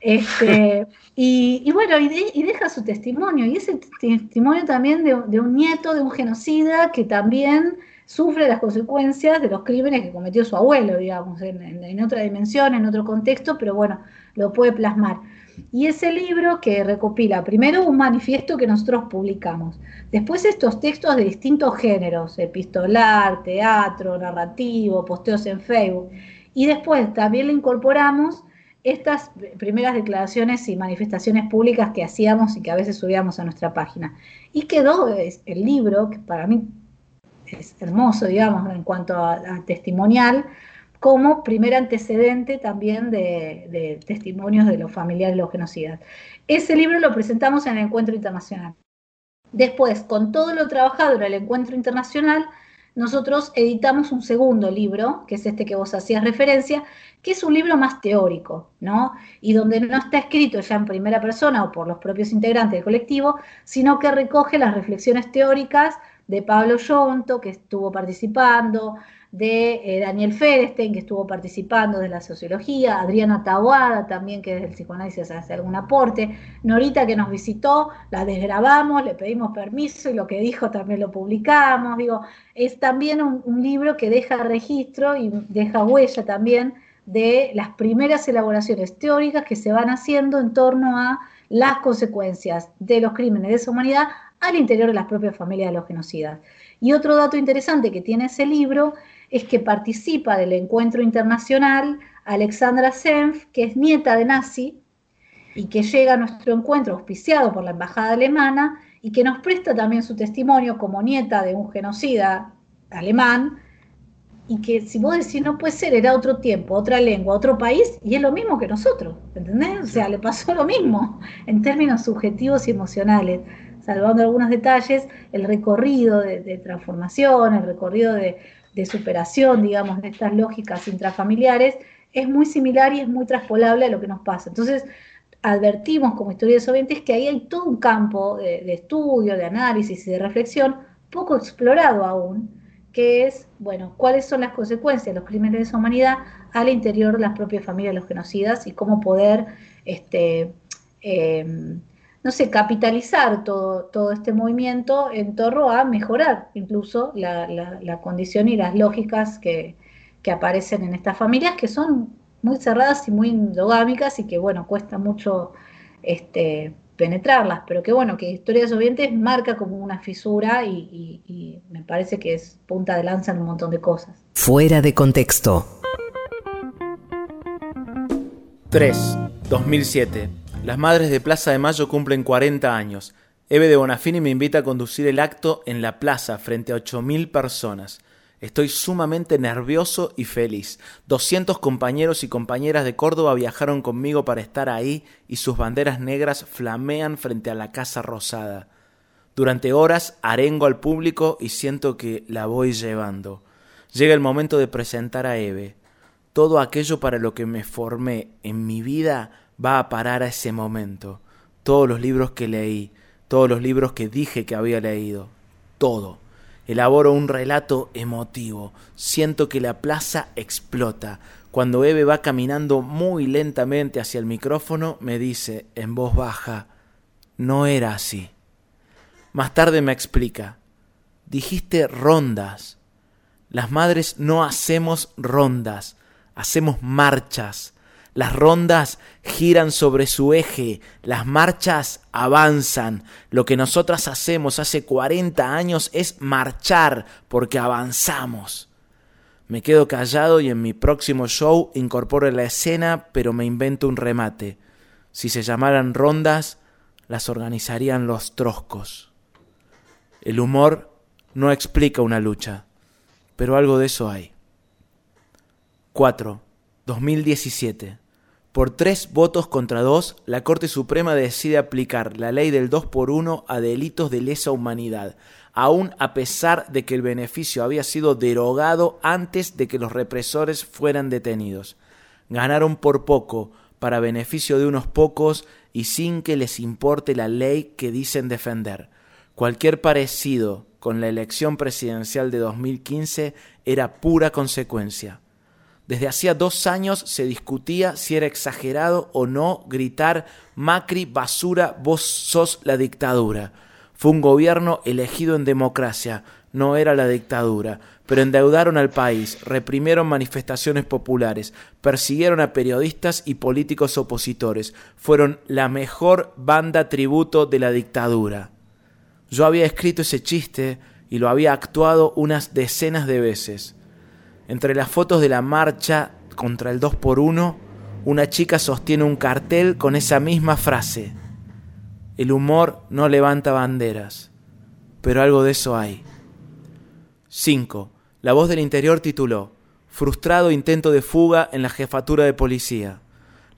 Este, y, bueno, y, deja su testimonio, y ese testimonio también de, un nieto, de un genocida que también sufre las consecuencias de los crímenes que cometió su abuelo, digamos, en otra dimensión, en otro contexto, pero bueno, lo puede plasmar. Y ese libro que recopila primero un manifiesto que nosotros publicamos, después estos textos de distintos géneros, epistolar, teatro, narrativo, posteos en Facebook, y después también le incorporamos estas primeras declaraciones y manifestaciones públicas que hacíamos y que a veces subíamos a nuestra página. Y quedó el libro, que para mí es hermoso, digamos, en cuanto a testimonial, como primer antecedente también de, testimonios de los familiares de los genocidas. Ese libro lo presentamos en el encuentro internacional. Después, con todo lo trabajado en el encuentro internacional, nosotros editamos un segundo libro, que es este que vos hacías referencia, que es un libro más teórico, ¿no? Y donde no está escrito ya en primera persona o por los propios integrantes del colectivo, sino que recoge las reflexiones teóricas de Pablo Yonto, que estuvo participando, de eh, Daniel Ferestein, que estuvo participando de la sociología, Adriana Tahuada también, que es del psicoanálisis hace algún aporte, Norita que nos visitó, la desgrabamos, le pedimos permiso y lo que dijo también lo publicamos, digo, es también un, libro que deja registro y deja huella también de las primeras elaboraciones teóricas que se van haciendo en torno a las consecuencias de los crímenes de esa humanidad al interior de las propias familias de los genocidas. Y otro dato interesante que tiene ese libro es que participa del encuentro internacional Alexandra Senf, que es nieta de nazi y que llega a nuestro encuentro auspiciado por la embajada alemana y que nos presta también su testimonio como nieta de un genocida alemán y que si vos decís no puede ser, era otro tiempo, otra lengua, otro país y es lo mismo que nosotros, ¿entendés? O sea, le pasó lo mismo en términos subjetivos y emocionales, salvando algunos detalles, el recorrido de transformación, el recorrido de, superación, digamos, de estas lógicas intrafamiliares, es muy similar y es muy traspolable a lo que nos pasa. Entonces, advertimos como historia de que ahí hay todo un campo de, estudio, de análisis y de reflexión poco explorado aún, que es, bueno, cuáles son las consecuencias de los crímenes de esa humanidad al interior de las propias familias de los genocidas y cómo poder este, em, no sé, capitalizar todo, todo este movimiento en torno a mejorar incluso la, condición y las lógicas que, aparecen en estas familias, que son muy cerradas y muy endogámicas y que, bueno, cuesta mucho este, penetrarlas, pero que, bueno, que Historia de marca como una fisura y, y me parece que es punta de lanza en un montón de cosas. Fuera de contexto. 3. 2007. Las Madres de Plaza de Mayo cumplen 40 años. Eve de Bonafini me invita a conducir el acto en la plaza frente a 8.000 personas. Estoy sumamente nervioso y feliz. 200 compañeros y compañeras de Córdoba viajaron conmigo para estar ahí y sus banderas negras flamean frente a la Casa Rosada. Durante horas arengo al público y siento que la voy llevando. Llega el momento de presentar a Eve. Todo aquello para lo que me formé en mi vida va a parar a ese momento. Todos los libros que leí, todos los libros que dije que había leído, todo. Elaboro un relato emotivo. Siento que la plaza explota. Cuando Eve va caminando muy lentamente hacia el micrófono, me dice en voz baja, no era así. Más tarde me explica, dijiste rondas. Las madres no hacemos rondas, hacemos marchas. Las rondas giran sobre su eje, las marchas avanzan. Lo que nosotras hacemos hace 40 años es marchar porque avanzamos. Me quedo callado y en mi próximo show incorporo la escena, pero me invento un remate. Si se llamaran rondas, las organizarían los troscos. El humor no explica una lucha, pero algo de eso hay. 4. 2017. Por tres votos contra dos, la Corte Suprema decide aplicar la ley del 2 por 1 a delitos de lesa humanidad, aun a pesar de que el beneficio había sido derogado antes de que los represores fueran detenidos. Ganaron por poco, para beneficio de unos pocos y sin que les importe la ley que dicen defender. Cualquier parecido con la elección presidencial de 2015 era pura consecuencia. Desde hacía dos años se discutía si era exagerado o no gritar Macri, basura, vos sos la dictadura. Fue un gobierno elegido en democracia, no era la dictadura, pero endeudaron al país, reprimieron manifestaciones populares, persiguieron a periodistas y políticos opositores, fueron la mejor banda tributo de la dictadura. Yo había escrito ese chiste y lo había actuado unas decenas de veces. Entre las fotos de la marcha contra el 2 por 1 una chica sostiene un cartel con esa misma frase. El humor no levanta banderas, pero algo de eso hay. 5. La voz del interior tituló Frustrado intento de fuga en la jefatura de policía.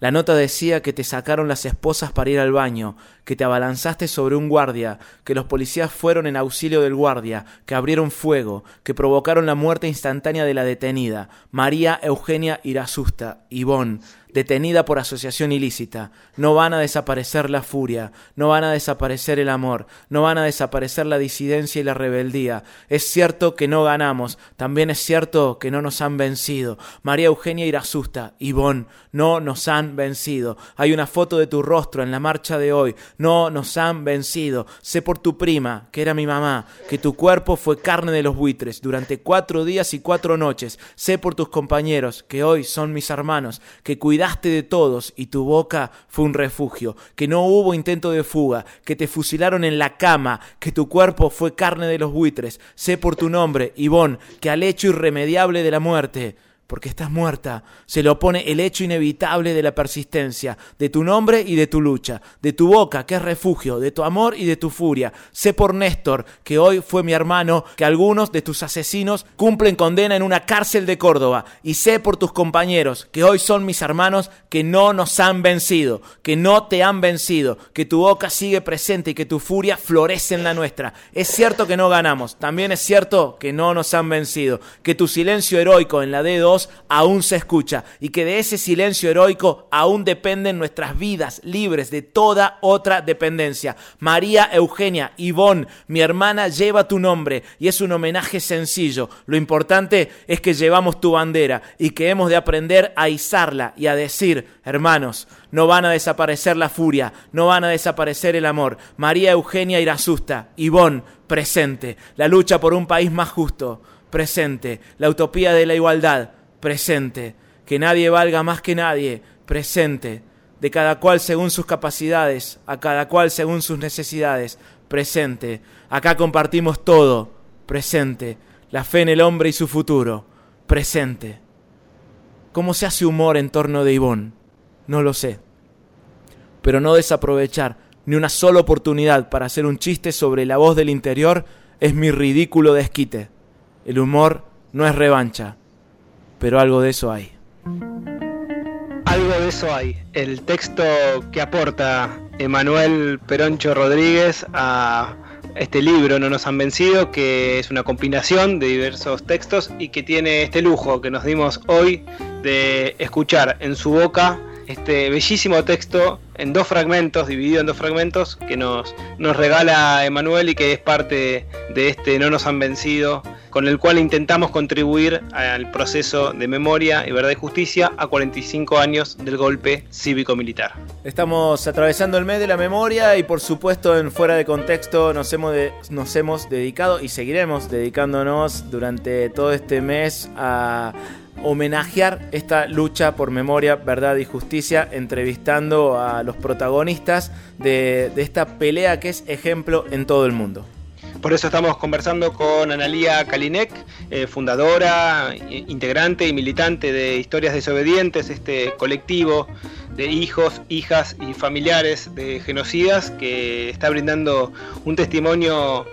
La nota decía que te sacaron las esposas para ir al baño, que te abalanzaste sobre un guardia, que los policías fueron en auxilio del guardia, que abrieron fuego, que provocaron la muerte instantánea de la detenida, María Eugenia Irasusta, Ivón, detenida por asociación ilícita. No van a desaparecer la furia, no van a desaparecer el amor, no van a desaparecer la disidencia y la rebeldía. Es cierto que no ganamos, también es cierto que no nos han vencido. María Eugenia Irasusta, Ivón, no nos han vencido. Hay una foto de tu rostro en la marcha de hoy. No nos han vencido. Sé por tu prima, que era mi mamá, que tu cuerpo fue carne de los buitres durante cuatro días y cuatro noches. Sé por tus compañeros, que hoy son mis hermanos, que cuidaste de todos y tu boca fue un refugio, que no hubo intento de fuga, que te fusilaron en la cama, que tu cuerpo fue carne de los buitres. Sé por tu nombre, Ivón, que al hecho irremediable de la muerte porque estás muerta. Se le opone el hecho inevitable de la persistencia, de tu nombre y de tu lucha, de tu boca, que es refugio, de tu amor y de tu furia. Sé por Néstor, que hoy fue mi hermano, que algunos de tus asesinos cumplen condena en una cárcel de Córdoba. Y sé por tus compañeros, que hoy son mis hermanos, que no nos han vencido, que no te han vencido, que tu boca sigue presente y que tu furia florece en la nuestra. Es cierto que no ganamos, también es cierto que no nos han vencido, que tu silencio heroico en la D2 aún se escucha y que de ese silencio heroico aún dependen nuestras vidas libres de toda otra dependencia. María Eugenia Ivonne, mi hermana, lleva tu nombre y es un homenaje sencillo. Lo importante es que llevamos tu bandera y que hemos de aprender a izarla y a decir, hermanos, no van a desaparecer la furia, no van a desaparecer el amor. María Eugenia Irasusta, Ivonne, presente. La lucha por un país más justo, presente. La utopía de la igualdad, presente, que nadie valga más que nadie, presente, de cada cual según sus capacidades, a cada cual según sus necesidades, presente. Acá compartimos todo, presente, la fe en el hombre y su futuro, presente. ¿Cómo se hace humor en torno de Ivón? No lo sé. Pero no desaprovechar ni una sola oportunidad para hacer un chiste sobre la voz del interior es mi ridículo desquite. El humor no es revancha, pero algo de eso hay. Algo de eso hay. El texto que aporta Emanuel Peroncho Rodríguez a este libro No nos han vencido, que es una combinación de diversos textos y que tiene este lujo que nos dimos hoy de escuchar en su boca este bellísimo texto en dos fragmentos, dividido en dos fragmentos, que nos, nos regala Emanuel y que es parte de este No nos han vencido, con el cual intentamos contribuir al proceso de memoria y verdad y justicia a 45 años del golpe cívico-militar. Estamos atravesando el mes de la memoria y por supuesto en fuera de contexto nos hemos, nos hemos dedicado y seguiremos dedicándonos durante todo este mes a homenajear esta lucha por memoria, verdad y justicia, entrevistando a los protagonistas de, esta pelea que es ejemplo en todo el mundo. Por eso estamos conversando con Analía Kalinek, eh, fundadora, integrante y militante de Historias Desobedientes, este colectivo de hijos, hijas y familiares de genocidas que está brindando un testimonio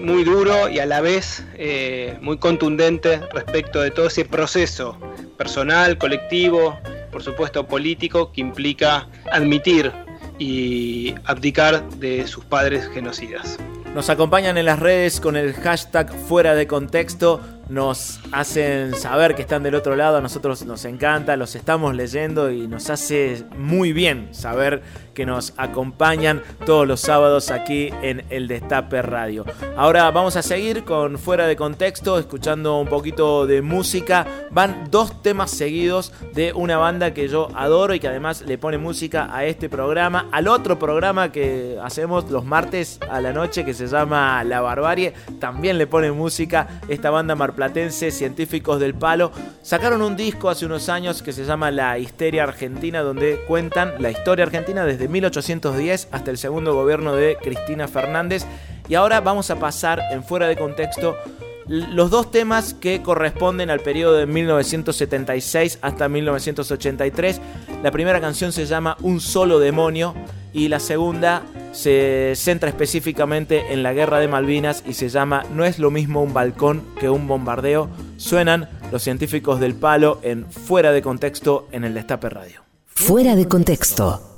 muy duro y a la vez eh, muy contundente respecto de todo ese proceso personal, colectivo, por supuesto político, que implica admitir y abdicar de sus padres genocidas. Nos acompañan en las redes con el hashtag fuera de contexto nos hacen saber que están del otro lado, a nosotros nos encanta, los estamos leyendo y nos hace muy bien saber que nos acompañan todos los sábados aquí en el Destape Radio. Ahora vamos a seguir con Fuera de Contexto, escuchando un poquito de música. Van dos temas seguidos de una banda que yo adoro y que además le pone música a este programa, al otro programa que hacemos los martes a la noche que se llama La Barbarie, también le pone música esta banda Mar platense, Científicos del Palo, sacaron un disco hace unos años que se llama La Histeria Argentina, donde cuentan la historia argentina desde 1810 hasta el segundo gobierno de Cristina Fernández. Y ahora vamos a pasar en fuera de contexto los dos temas que corresponden al periodo de 1976 hasta 1983. La primera canción se llama Un solo demonio y la segunda se centra específicamente en la guerra de Malvinas y se llama No es lo mismo un balcón que un bombardeo. Suenan los científicos del palo en Fuera de Contexto en el Destape Radio. Fuera de Contexto.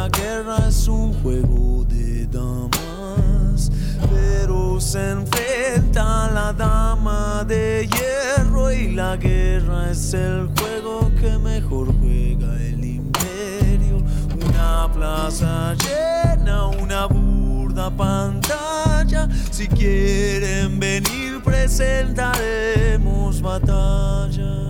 La guerra es un juego de damas, pero se enfrenta la dama de hierro y la guerra es el juego que mejor juega el imperio. Una plaza llena, una burda pantalla. Si quieren venir, presentaremos batalla.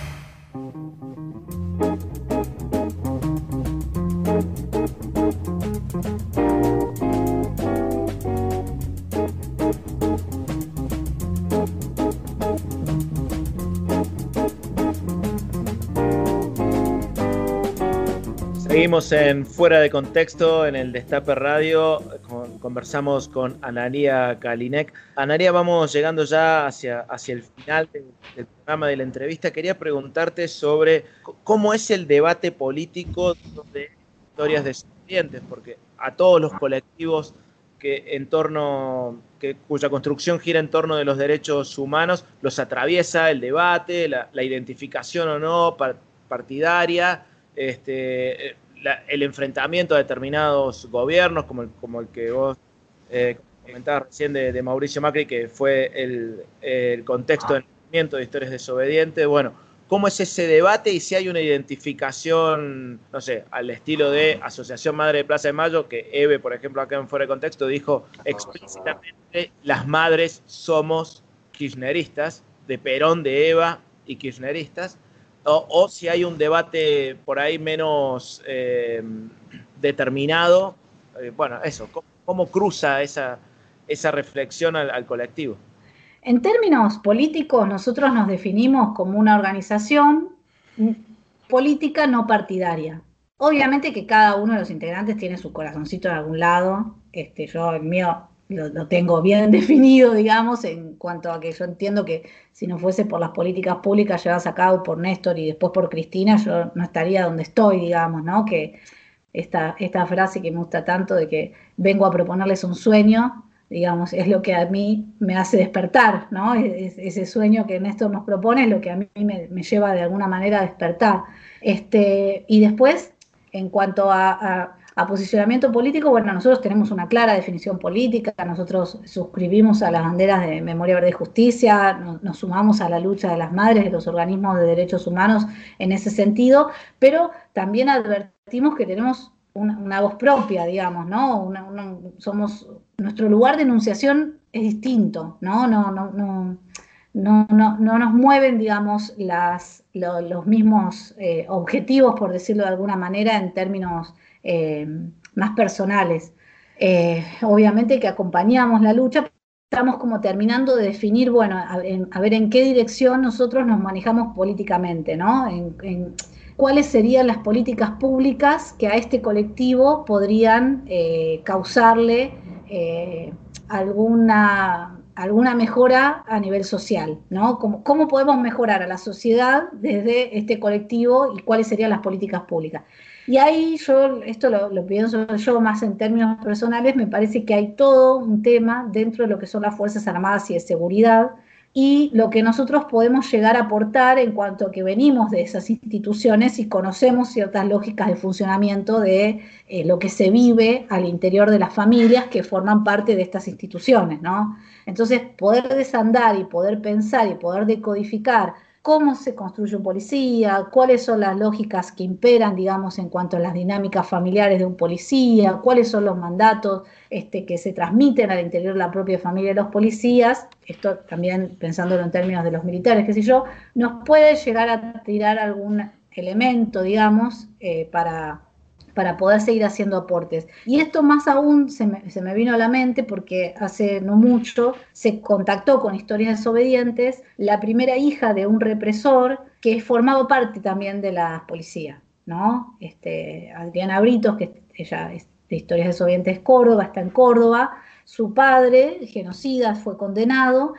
Seguimos en Fuera de Contexto, en el Destape Radio. Con- conversamos con Anaria Kalinek. Anaria, vamos llegando ya hacia, hacia el final del, programa de la entrevista. Quería preguntarte sobre cómo es el debate político de historias de estudiantes, porque a todos los colectivos que en torno, que, cuya construcción gira en torno de los derechos humanos, los atraviesa el debate, la, la identificación o no par- partidaria, este, eh, la- el enfrentamiento a determinados gobiernos, como el, como el que vos eh, comentabas recién de, de Mauricio Macri, que fue el, el contexto del movimiento de historias desobedientes. Bueno, ¿cómo es ese debate y si hay una identificación, no sé, al estilo de Asociación Madre de Plaza de Mayo, que Eve, por ejemplo, acá en Fuera de Contexto, dijo explícitamente, las madres somos kirchneristas, de Perón, de Eva y kirchneristas, o, si hay un debate por ahí menos eh, determinado, eh, bueno, eso, ¿cómo, cruza esa, esa reflexión al, al colectivo? En términos políticos, nosotros nos definimos como una organización política no partidaria. Obviamente que cada uno de los integrantes tiene su corazoncito en algún lado. Este, yo el mío lo, tengo bien definido, digamos, en cuanto a que yo entiendo que si no fuese por las políticas públicas llevadas a cabo por Néstor y después por Cristina, yo no estaría donde estoy, digamos, ¿no? Que esta, esta frase que me gusta tanto de que vengo a proponerles un sueño, digamos, es lo que a mí me hace despertar, ¿no? Es- ese sueño que Néstor nos propone es lo que a mí me, me lleva de alguna manera a despertar. Este, y después, en cuanto a- a posicionamiento político, bueno, nosotros tenemos una clara definición política, nosotros suscribimos a las banderas de Memoria Verde y Justicia, nos, sumamos a la lucha de las madres, de los organismos de derechos humanos en ese sentido, pero también advertimos que tenemos una, voz propia, digamos, ¿no? Somos, nuestro lugar de enunciación es distinto, ¿no? No, no, no, no, no, no nos mueven, digamos, las, lo- los mismos eh, objetivos, por decirlo de alguna manera, en términos eh, más personales. Eh, obviamente que acompañamos la lucha, estamos como terminando de definir, bueno, a, en- ver en qué dirección nosotros nos manejamos políticamente, ¿no? Cuáles serían las políticas públicas que a este colectivo podrían eh, causarle alguna, alguna mejora a nivel social, ¿no? ¿Cómo, ¿Cómo podemos mejorar a la sociedad desde este colectivo y cuáles serían las políticas públicas? Y ahí yo, esto lo, pienso yo más en términos personales, me parece que hay todo un tema dentro de lo que son las Fuerzas Armadas y de seguridad y lo que nosotros podemos llegar a aportar en cuanto a que venimos de esas instituciones y conocemos ciertas lógicas de funcionamiento de eh, lo que se vive al interior de las familias que forman parte de estas instituciones, ¿no? Entonces, poder desandar y poder pensar y poder decodificar cómo se construye un policía, cuáles son las lógicas que imperan, digamos, en cuanto a las dinámicas familiares de un policía, cuáles son los mandatos este, que se transmiten al interior de la propia familia de los policías, esto también pensándolo en términos de los militares, qué sé yo, nos puede llegar a tirar algún elemento, digamos, eh, para, para poder seguir haciendo aportes. Y esto más aún se me, vino a la mente porque hace no mucho se contactó con Historias Desobedientes la primera hija de un represor que formaba parte también de la policía, ¿no? Este, Adriana Britos, que ella es de Historias Desobedientes Córdoba, está en Córdoba, su padre, genocida, fue condenado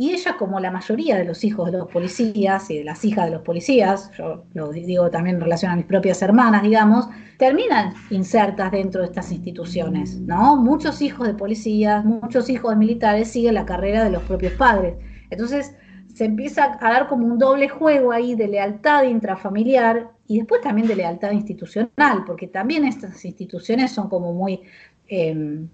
y ella, como la mayoría de los hijos de los policías y de las hijas de los policías, yo lo digo también en relación a mis propias hermanas, digamos, terminan insertas dentro de estas instituciones, ¿no? Muchos hijos de policías, muchos hijos de militares siguen la carrera de los propios padres. Entonces, se empieza a dar como un doble juego ahí de lealtad intrafamiliar y después también de lealtad institucional, porque también estas instituciones son como muy... Eh,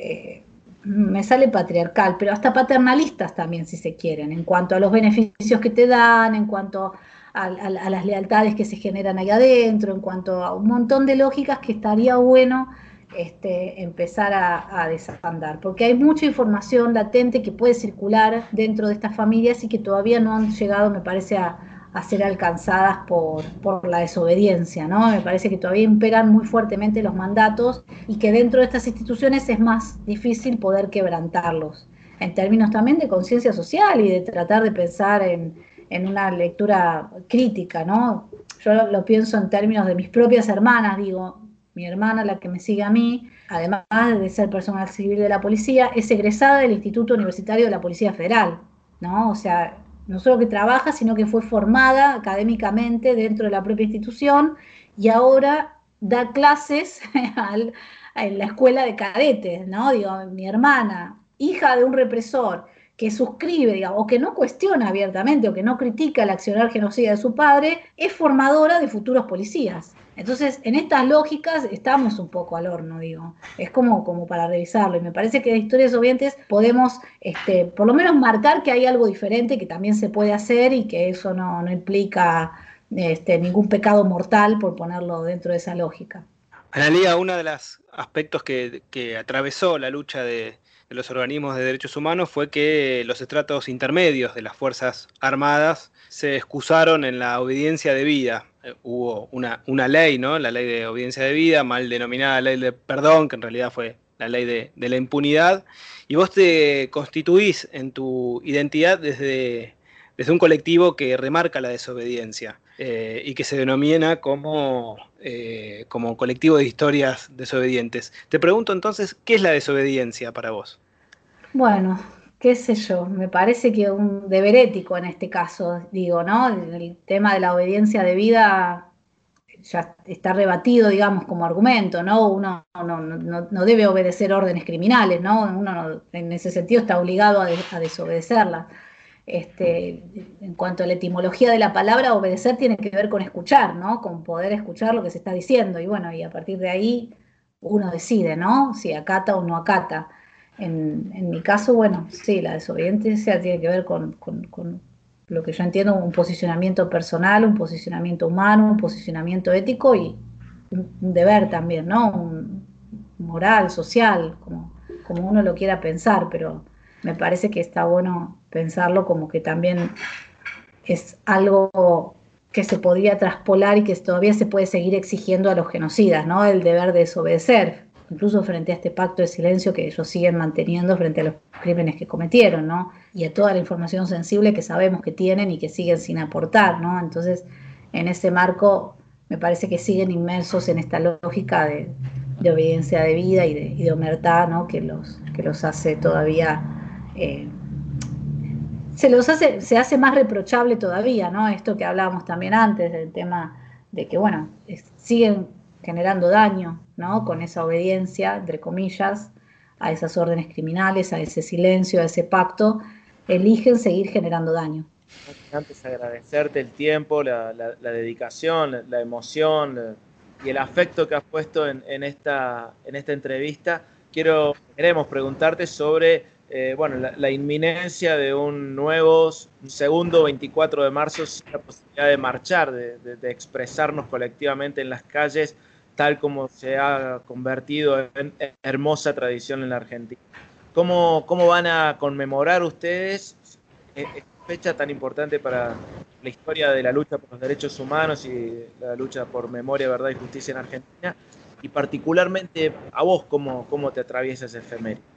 eh, me sale patriarcal, pero hasta paternalistas también, si se quieren, en cuanto a los beneficios que te dan, en cuanto a, las lealtades que se generan ahí adentro, en cuanto a un montón de lógicas que estaría bueno este, empezar a, a, porque hay mucha información latente que puede circular dentro de estas familias y que todavía no han llegado, me parece, a, a ser alcanzadas por, por, la desobediencia, ¿no? Me parece que todavía imperan muy fuertemente los mandatos y que dentro de estas instituciones es más difícil poder quebrantarlos, en términos también de conciencia social y de tratar de pensar en, en, una lectura crítica, ¿no? Yo lo, pienso en términos de mis propias hermanas, digo, mi hermana, la que me sigue a mí, además de ser personal civil de la policía, es egresada del Instituto Universitario de la Policía Federal, ¿no? O sea, no solo que trabaja, sino que fue formada académicamente dentro de la propia institución y ahora da clases en la escuela de cadetes, ¿no? Digo, mi hermana, hija de un represor, que suscribe, o que no cuestiona abiertamente o que no critica el accionar genocida de su padre, es formadora de futuros policías. Entonces, en estas lógicas estamos un poco al horno, digo. Es como, como para revisarlo. Y me parece que de historias obvientes podemos, este, por lo menos, marcar que hay algo diferente que también se puede hacer y que eso no, no implica este, ningún pecado mortal, por ponerlo dentro de esa lógica. Analía, uno de los aspectos que, que atravesó la lucha de, de los organismos de derechos humanos fue que los estratos intermedios de las Fuerzas Armadas se excusaron en la obediencia de vida. Eh, hubo una, una ley, ¿no? La ley de obediencia de vida, mal denominada ley de perdón, que en realidad fue la ley de, de la impunidad. Y vos te constituís en tu identidad desde, desde un colectivo que remarca la desobediencia eh, y que se denomina como, eh, como colectivo de historias desobedientes. Te pregunto entonces, ¿qué es la desobediencia para vos? Bueno, qué sé yo, me parece que un deber ético en este caso, digo, ¿no? El tema de la obediencia de vida ya está rebatido, digamos, como argumento, ¿no? Uno no, no, no debe obedecer órdenes criminales, ¿no? Uno en ese sentido está obligado a, de, a desobedecerlas. Este, en cuanto a la etimología de la palabra, obedecer tiene que ver con escuchar, ¿no? Con poder escuchar lo que se está diciendo. Y bueno, y a partir de ahí uno decide, ¿no? Si acata o no acata. En, mi caso, bueno, sí, la desobediencia tiene que ver con, con, lo que yo entiendo, un posicionamiento personal, un posicionamiento humano, un posicionamiento ético y un, deber también, ¿no? Un moral, social, como uno lo quiera pensar, pero me parece que está bueno pensarlo como que también es algo que se podría traspolar y que todavía se puede seguir exigiendo a los genocidas, ¿no? El deber de desobedecer, incluso frente a este pacto de silencio que ellos siguen manteniendo frente a los crímenes que cometieron, ¿no? Y a toda la información sensible que sabemos que tienen y que siguen sin aportar, ¿no? Entonces, en ese marco, me parece que siguen inmersos en esta lógica de, obediencia de vida y de, y omertad, ¿no? Que los, que los hace todavía... Eh, se los hace, se hace más reprochable todavía, ¿no? Esto que hablábamos también antes del tema de que, bueno, siguen generando daño, ¿no? Con esa obediencia, entre comillas, a esas órdenes criminales, a ese silencio, a ese pacto, eligen seguir generando daño. Antes agradecerte el tiempo, la, la, la dedicación, la, emoción y el afecto que has puesto en, en, esta, en esta entrevista. Quiero, queremos preguntarte sobre eh, bueno, la, la, inminencia de un nuevo, un segundo 24 de marzo, la posibilidad de marchar, de, de, de, expresarnos colectivamente en las calles, tal como se ha convertido en hermosa tradición en la Argentina. ¿Cómo, cómo van a conmemorar ustedes esta fecha tan importante para la historia de la lucha por los derechos humanos y la lucha por memoria, verdad y justicia en Argentina? Y particularmente a vos, ¿cómo, cómo te atraviesa ese efeméride?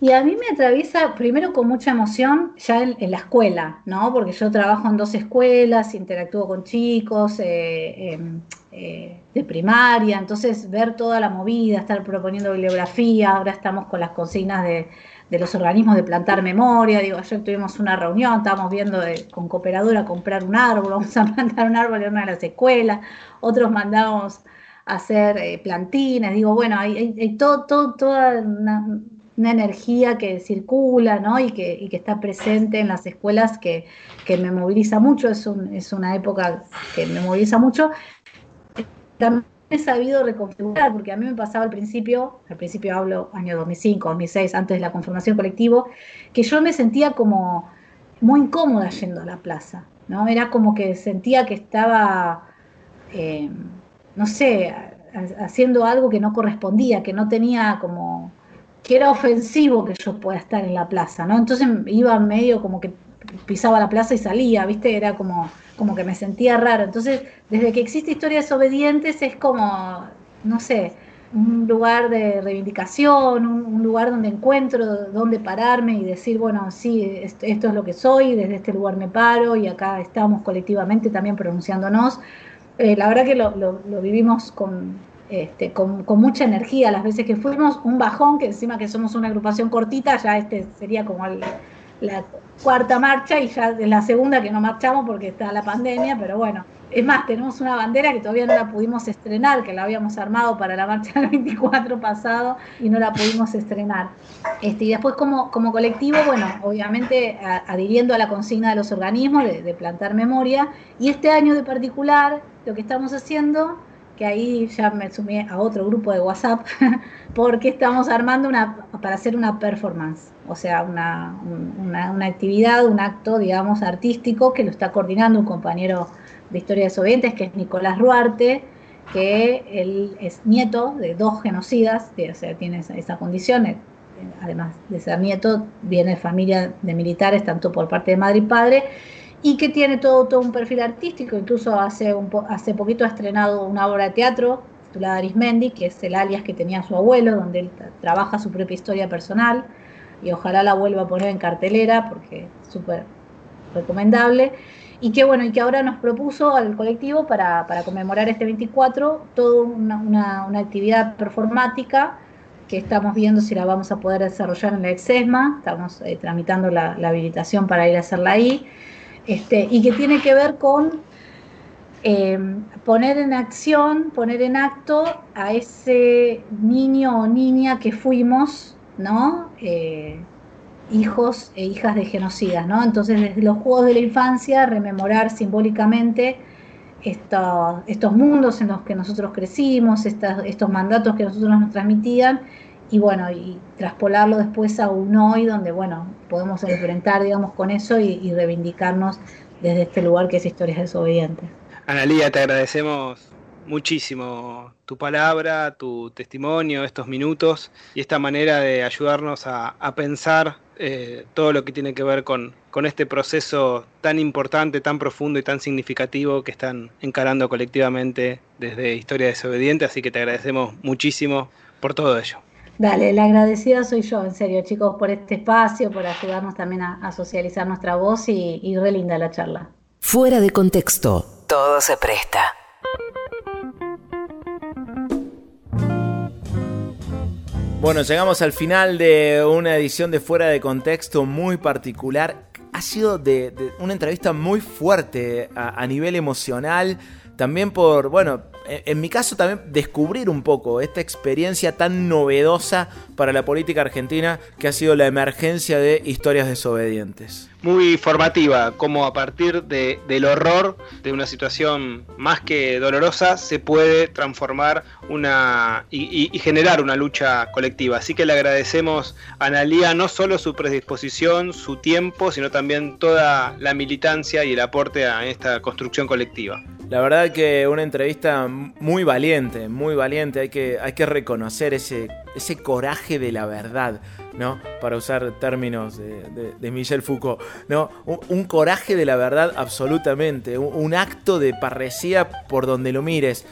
Y a mí me atraviesa primero con mucha emoción ya en, la escuela, ¿no? Porque yo trabajo en dos escuelas, interactúo con chicos eh, em, eh, de primaria, entonces ver toda la movida, estar proponiendo bibliografía, ahora estamos con las consignas de, los organismos de plantar memoria, digo, ayer tuvimos una reunión, estábamos viendo con cooperadora comprar un árbol, vamos a plantar un árbol en una de las escuelas, otros mandamos a hacer eh, plantines, digo, bueno, hay, todo, todo, toda una una energía que circula ¿no? y, que, está presente en las escuelas que, me moviliza mucho, es una época que me moviliza mucho. También he sabido reconfigurar, porque a mí me pasaba al principio, al principio hablo año 2005, 2006, antes de la conformación colectivo, que yo me sentía como muy incómoda yendo a la plaza, ¿no? Era como que sentía que estaba, eh, no sé, haciendo algo que no correspondía, que no tenía como que era ofensivo que yo pueda estar en la plaza, ¿no? Entonces iba medio como que pisaba la plaza y salía, ¿viste? Era como, como que me sentía raro. Entonces, desde que existe Historias Desobedientes es como, no sé, un lugar de reivindicación, un, lugar donde encuentro dónde pararme y decir, bueno, sí, esto, es lo que soy, desde este lugar me paro y acá estamos colectivamente también pronunciándonos. Eh, la verdad que lo vivimos con, este, con, mucha energía. Las veces que fuimos, un bajón, que encima que somos una agrupación cortita, ya este sería como la cuarta marcha y ya es la segunda que no marchamos porque está la pandemia, pero bueno, es más, tenemos una bandera que todavía no la pudimos estrenar, que la habíamos armado para la marcha del 24 pasado y no la pudimos estrenar. Este, y después como, como colectivo, bueno, obviamente adhiriendo a la consigna de los organismos de plantar memoria, y este año de particular lo que estamos haciendo que ahí ya me sumé a otro grupo de WhatsApp, porque estamos armando una, para hacer una performance, o sea, una, una, actividad, un acto, digamos, artístico que lo está coordinando un compañero de Historia de Sovientes, que es Nicolás Ruarte, que él es nieto de dos genocidas, o sea, tiene esa, esa condición, eh, además de ser nieto, viene de familia de militares, tanto por parte de madre y padre, y que tiene todo, todo un perfil artístico, incluso hace, un hace poquito ha estrenado una obra de teatro titulada Arismendi, que es el alias que tenía su abuelo, donde él trabaja su propia historia personal, y ojalá la vuelva a poner en cartelera, porque es súper recomendable, y que bueno, y que ahora nos propuso al colectivo para, para conmemorar este 24 toda una, una, actividad performática que estamos viendo si la vamos a poder desarrollar en la EXESMA, estamos eh, tramitando la, la habilitación para ir a hacerla ahí, este, y que tiene que ver con eh, poner en acción, poner en acto a ese niño o niña que fuimos, ¿no? Eh, hijos e hijas de genocidas, ¿no? Entonces, desde los juegos de la infancia, rememorar simbólicamente estos mundos en los que nosotros crecimos, estos mandatos que nosotros nos transmitían y bueno, y traspolarlo después a un hoy donde, bueno, podemos enfrentar, digamos, con eso y, reivindicarnos desde este lugar que es Historias Desobedientes. Analía, te agradecemos muchísimo tu palabra, tu testimonio, estos minutos y esta manera de ayudarnos a, pensar eh, todo lo que tiene que ver con, con este proceso tan importante, tan profundo y tan significativo que están encarando colectivamente desde Historia Desobediente, así que te agradecemos muchísimo por todo ello. Dale, la agradecida soy yo, en serio, chicos, por este espacio, por ayudarnos también a, socializar nuestra voz y, y re linda la charla. Fuera de contexto, todo se presta. Bueno, llegamos al final de una edición de Fuera de Contexto muy particular. Ha sido de, una entrevista muy fuerte a, a nivel emocional, también por, bueno, en mi caso también descubrir un poco esta experiencia tan novedosa para la política argentina que ha sido la emergencia de historias desobedientes. Muy formativa, como a partir de, del horror de una situación más que dolorosa se puede transformar una y, generar una lucha colectiva. Así que le agradecemos a Analía no solo su predisposición, su tiempo, sino también toda la militancia y el aporte a esta construcción colectiva. La verdad que una entrevista muy valiente, muy valiente. Hay que, hay que reconocer ese, ese coraje de la verdad, ¿no? para usar términos de, Michel Foucault. ¿no? Un, coraje de la verdad absolutamente, un, acto de parresía por donde lo mires,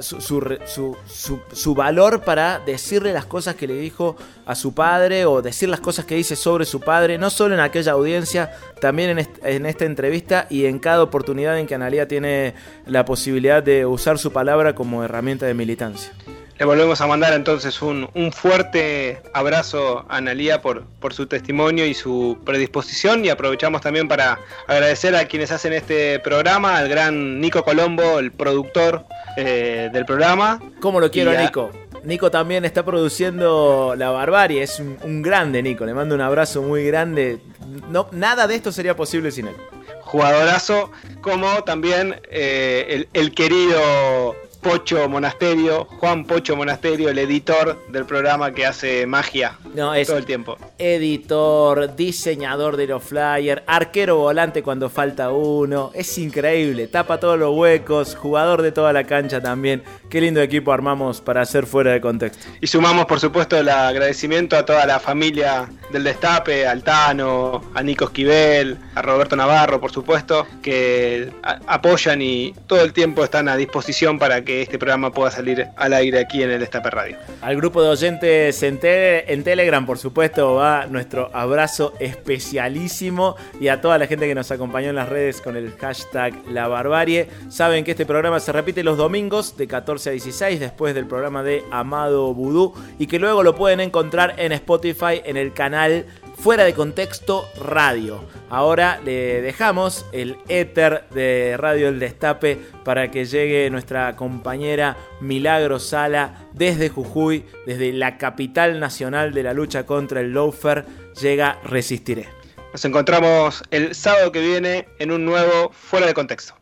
su, valor para decirle las cosas que le dijo a su padre o decir las cosas que dice sobre su padre, no solo en aquella audiencia, también en, en esta entrevista y en cada oportunidad en que Analia tiene la posibilidad de usar su palabra como herramienta de militancia. Le volvemos a mandar entonces un, fuerte abrazo a Analía por, por su testimonio y su predisposición y aprovechamos también para agradecer a quienes hacen este programa, al gran Nico Colombo, el productor eh, del programa. ¿Cómo lo quiero, Nico? Nico también está produciendo La Barbarie, es un, grande Nico, le mando un abrazo muy grande. No, nada de esto sería posible sin él. Jugadorazo, como también eh, el, el querido Pocho Monasterio, Juan Pocho Monasterio, el editor del programa que hace magia todo el tiempo. Editor, diseñador de los flyers, arquero volante cuando falta uno. Es increíble, tapa todos los huecos, jugador de toda la cancha también. Qué lindo equipo armamos para hacer fuera de contexto. Y sumamos, por supuesto, el agradecimiento a toda la familia del Destape, al Tano, a Nico Esquivel, a Roberto Navarro, por supuesto, que apoyan y todo el tiempo están a disposición para que este programa pueda salir al aire aquí en el Estape Radio. Al grupo de oyentes en, Telegram, por supuesto, va nuestro abrazo especialísimo y a toda la gente que nos acompañó en las redes con el hashtag La Barbarie. Saben que este programa se repite los domingos de 14 a 16 después del programa de Amado Vudú y que luego lo pueden encontrar en Spotify en el canal Fuera de Contexto Radio. Ahora le dejamos el éter de Radio El Destape para que llegue nuestra compañera Milagro Sala desde Jujuy, desde la capital nacional de la lucha contra el loafer. Llega Resistiré. Nos encontramos el sábado que viene en un nuevo Fuera de Contexto.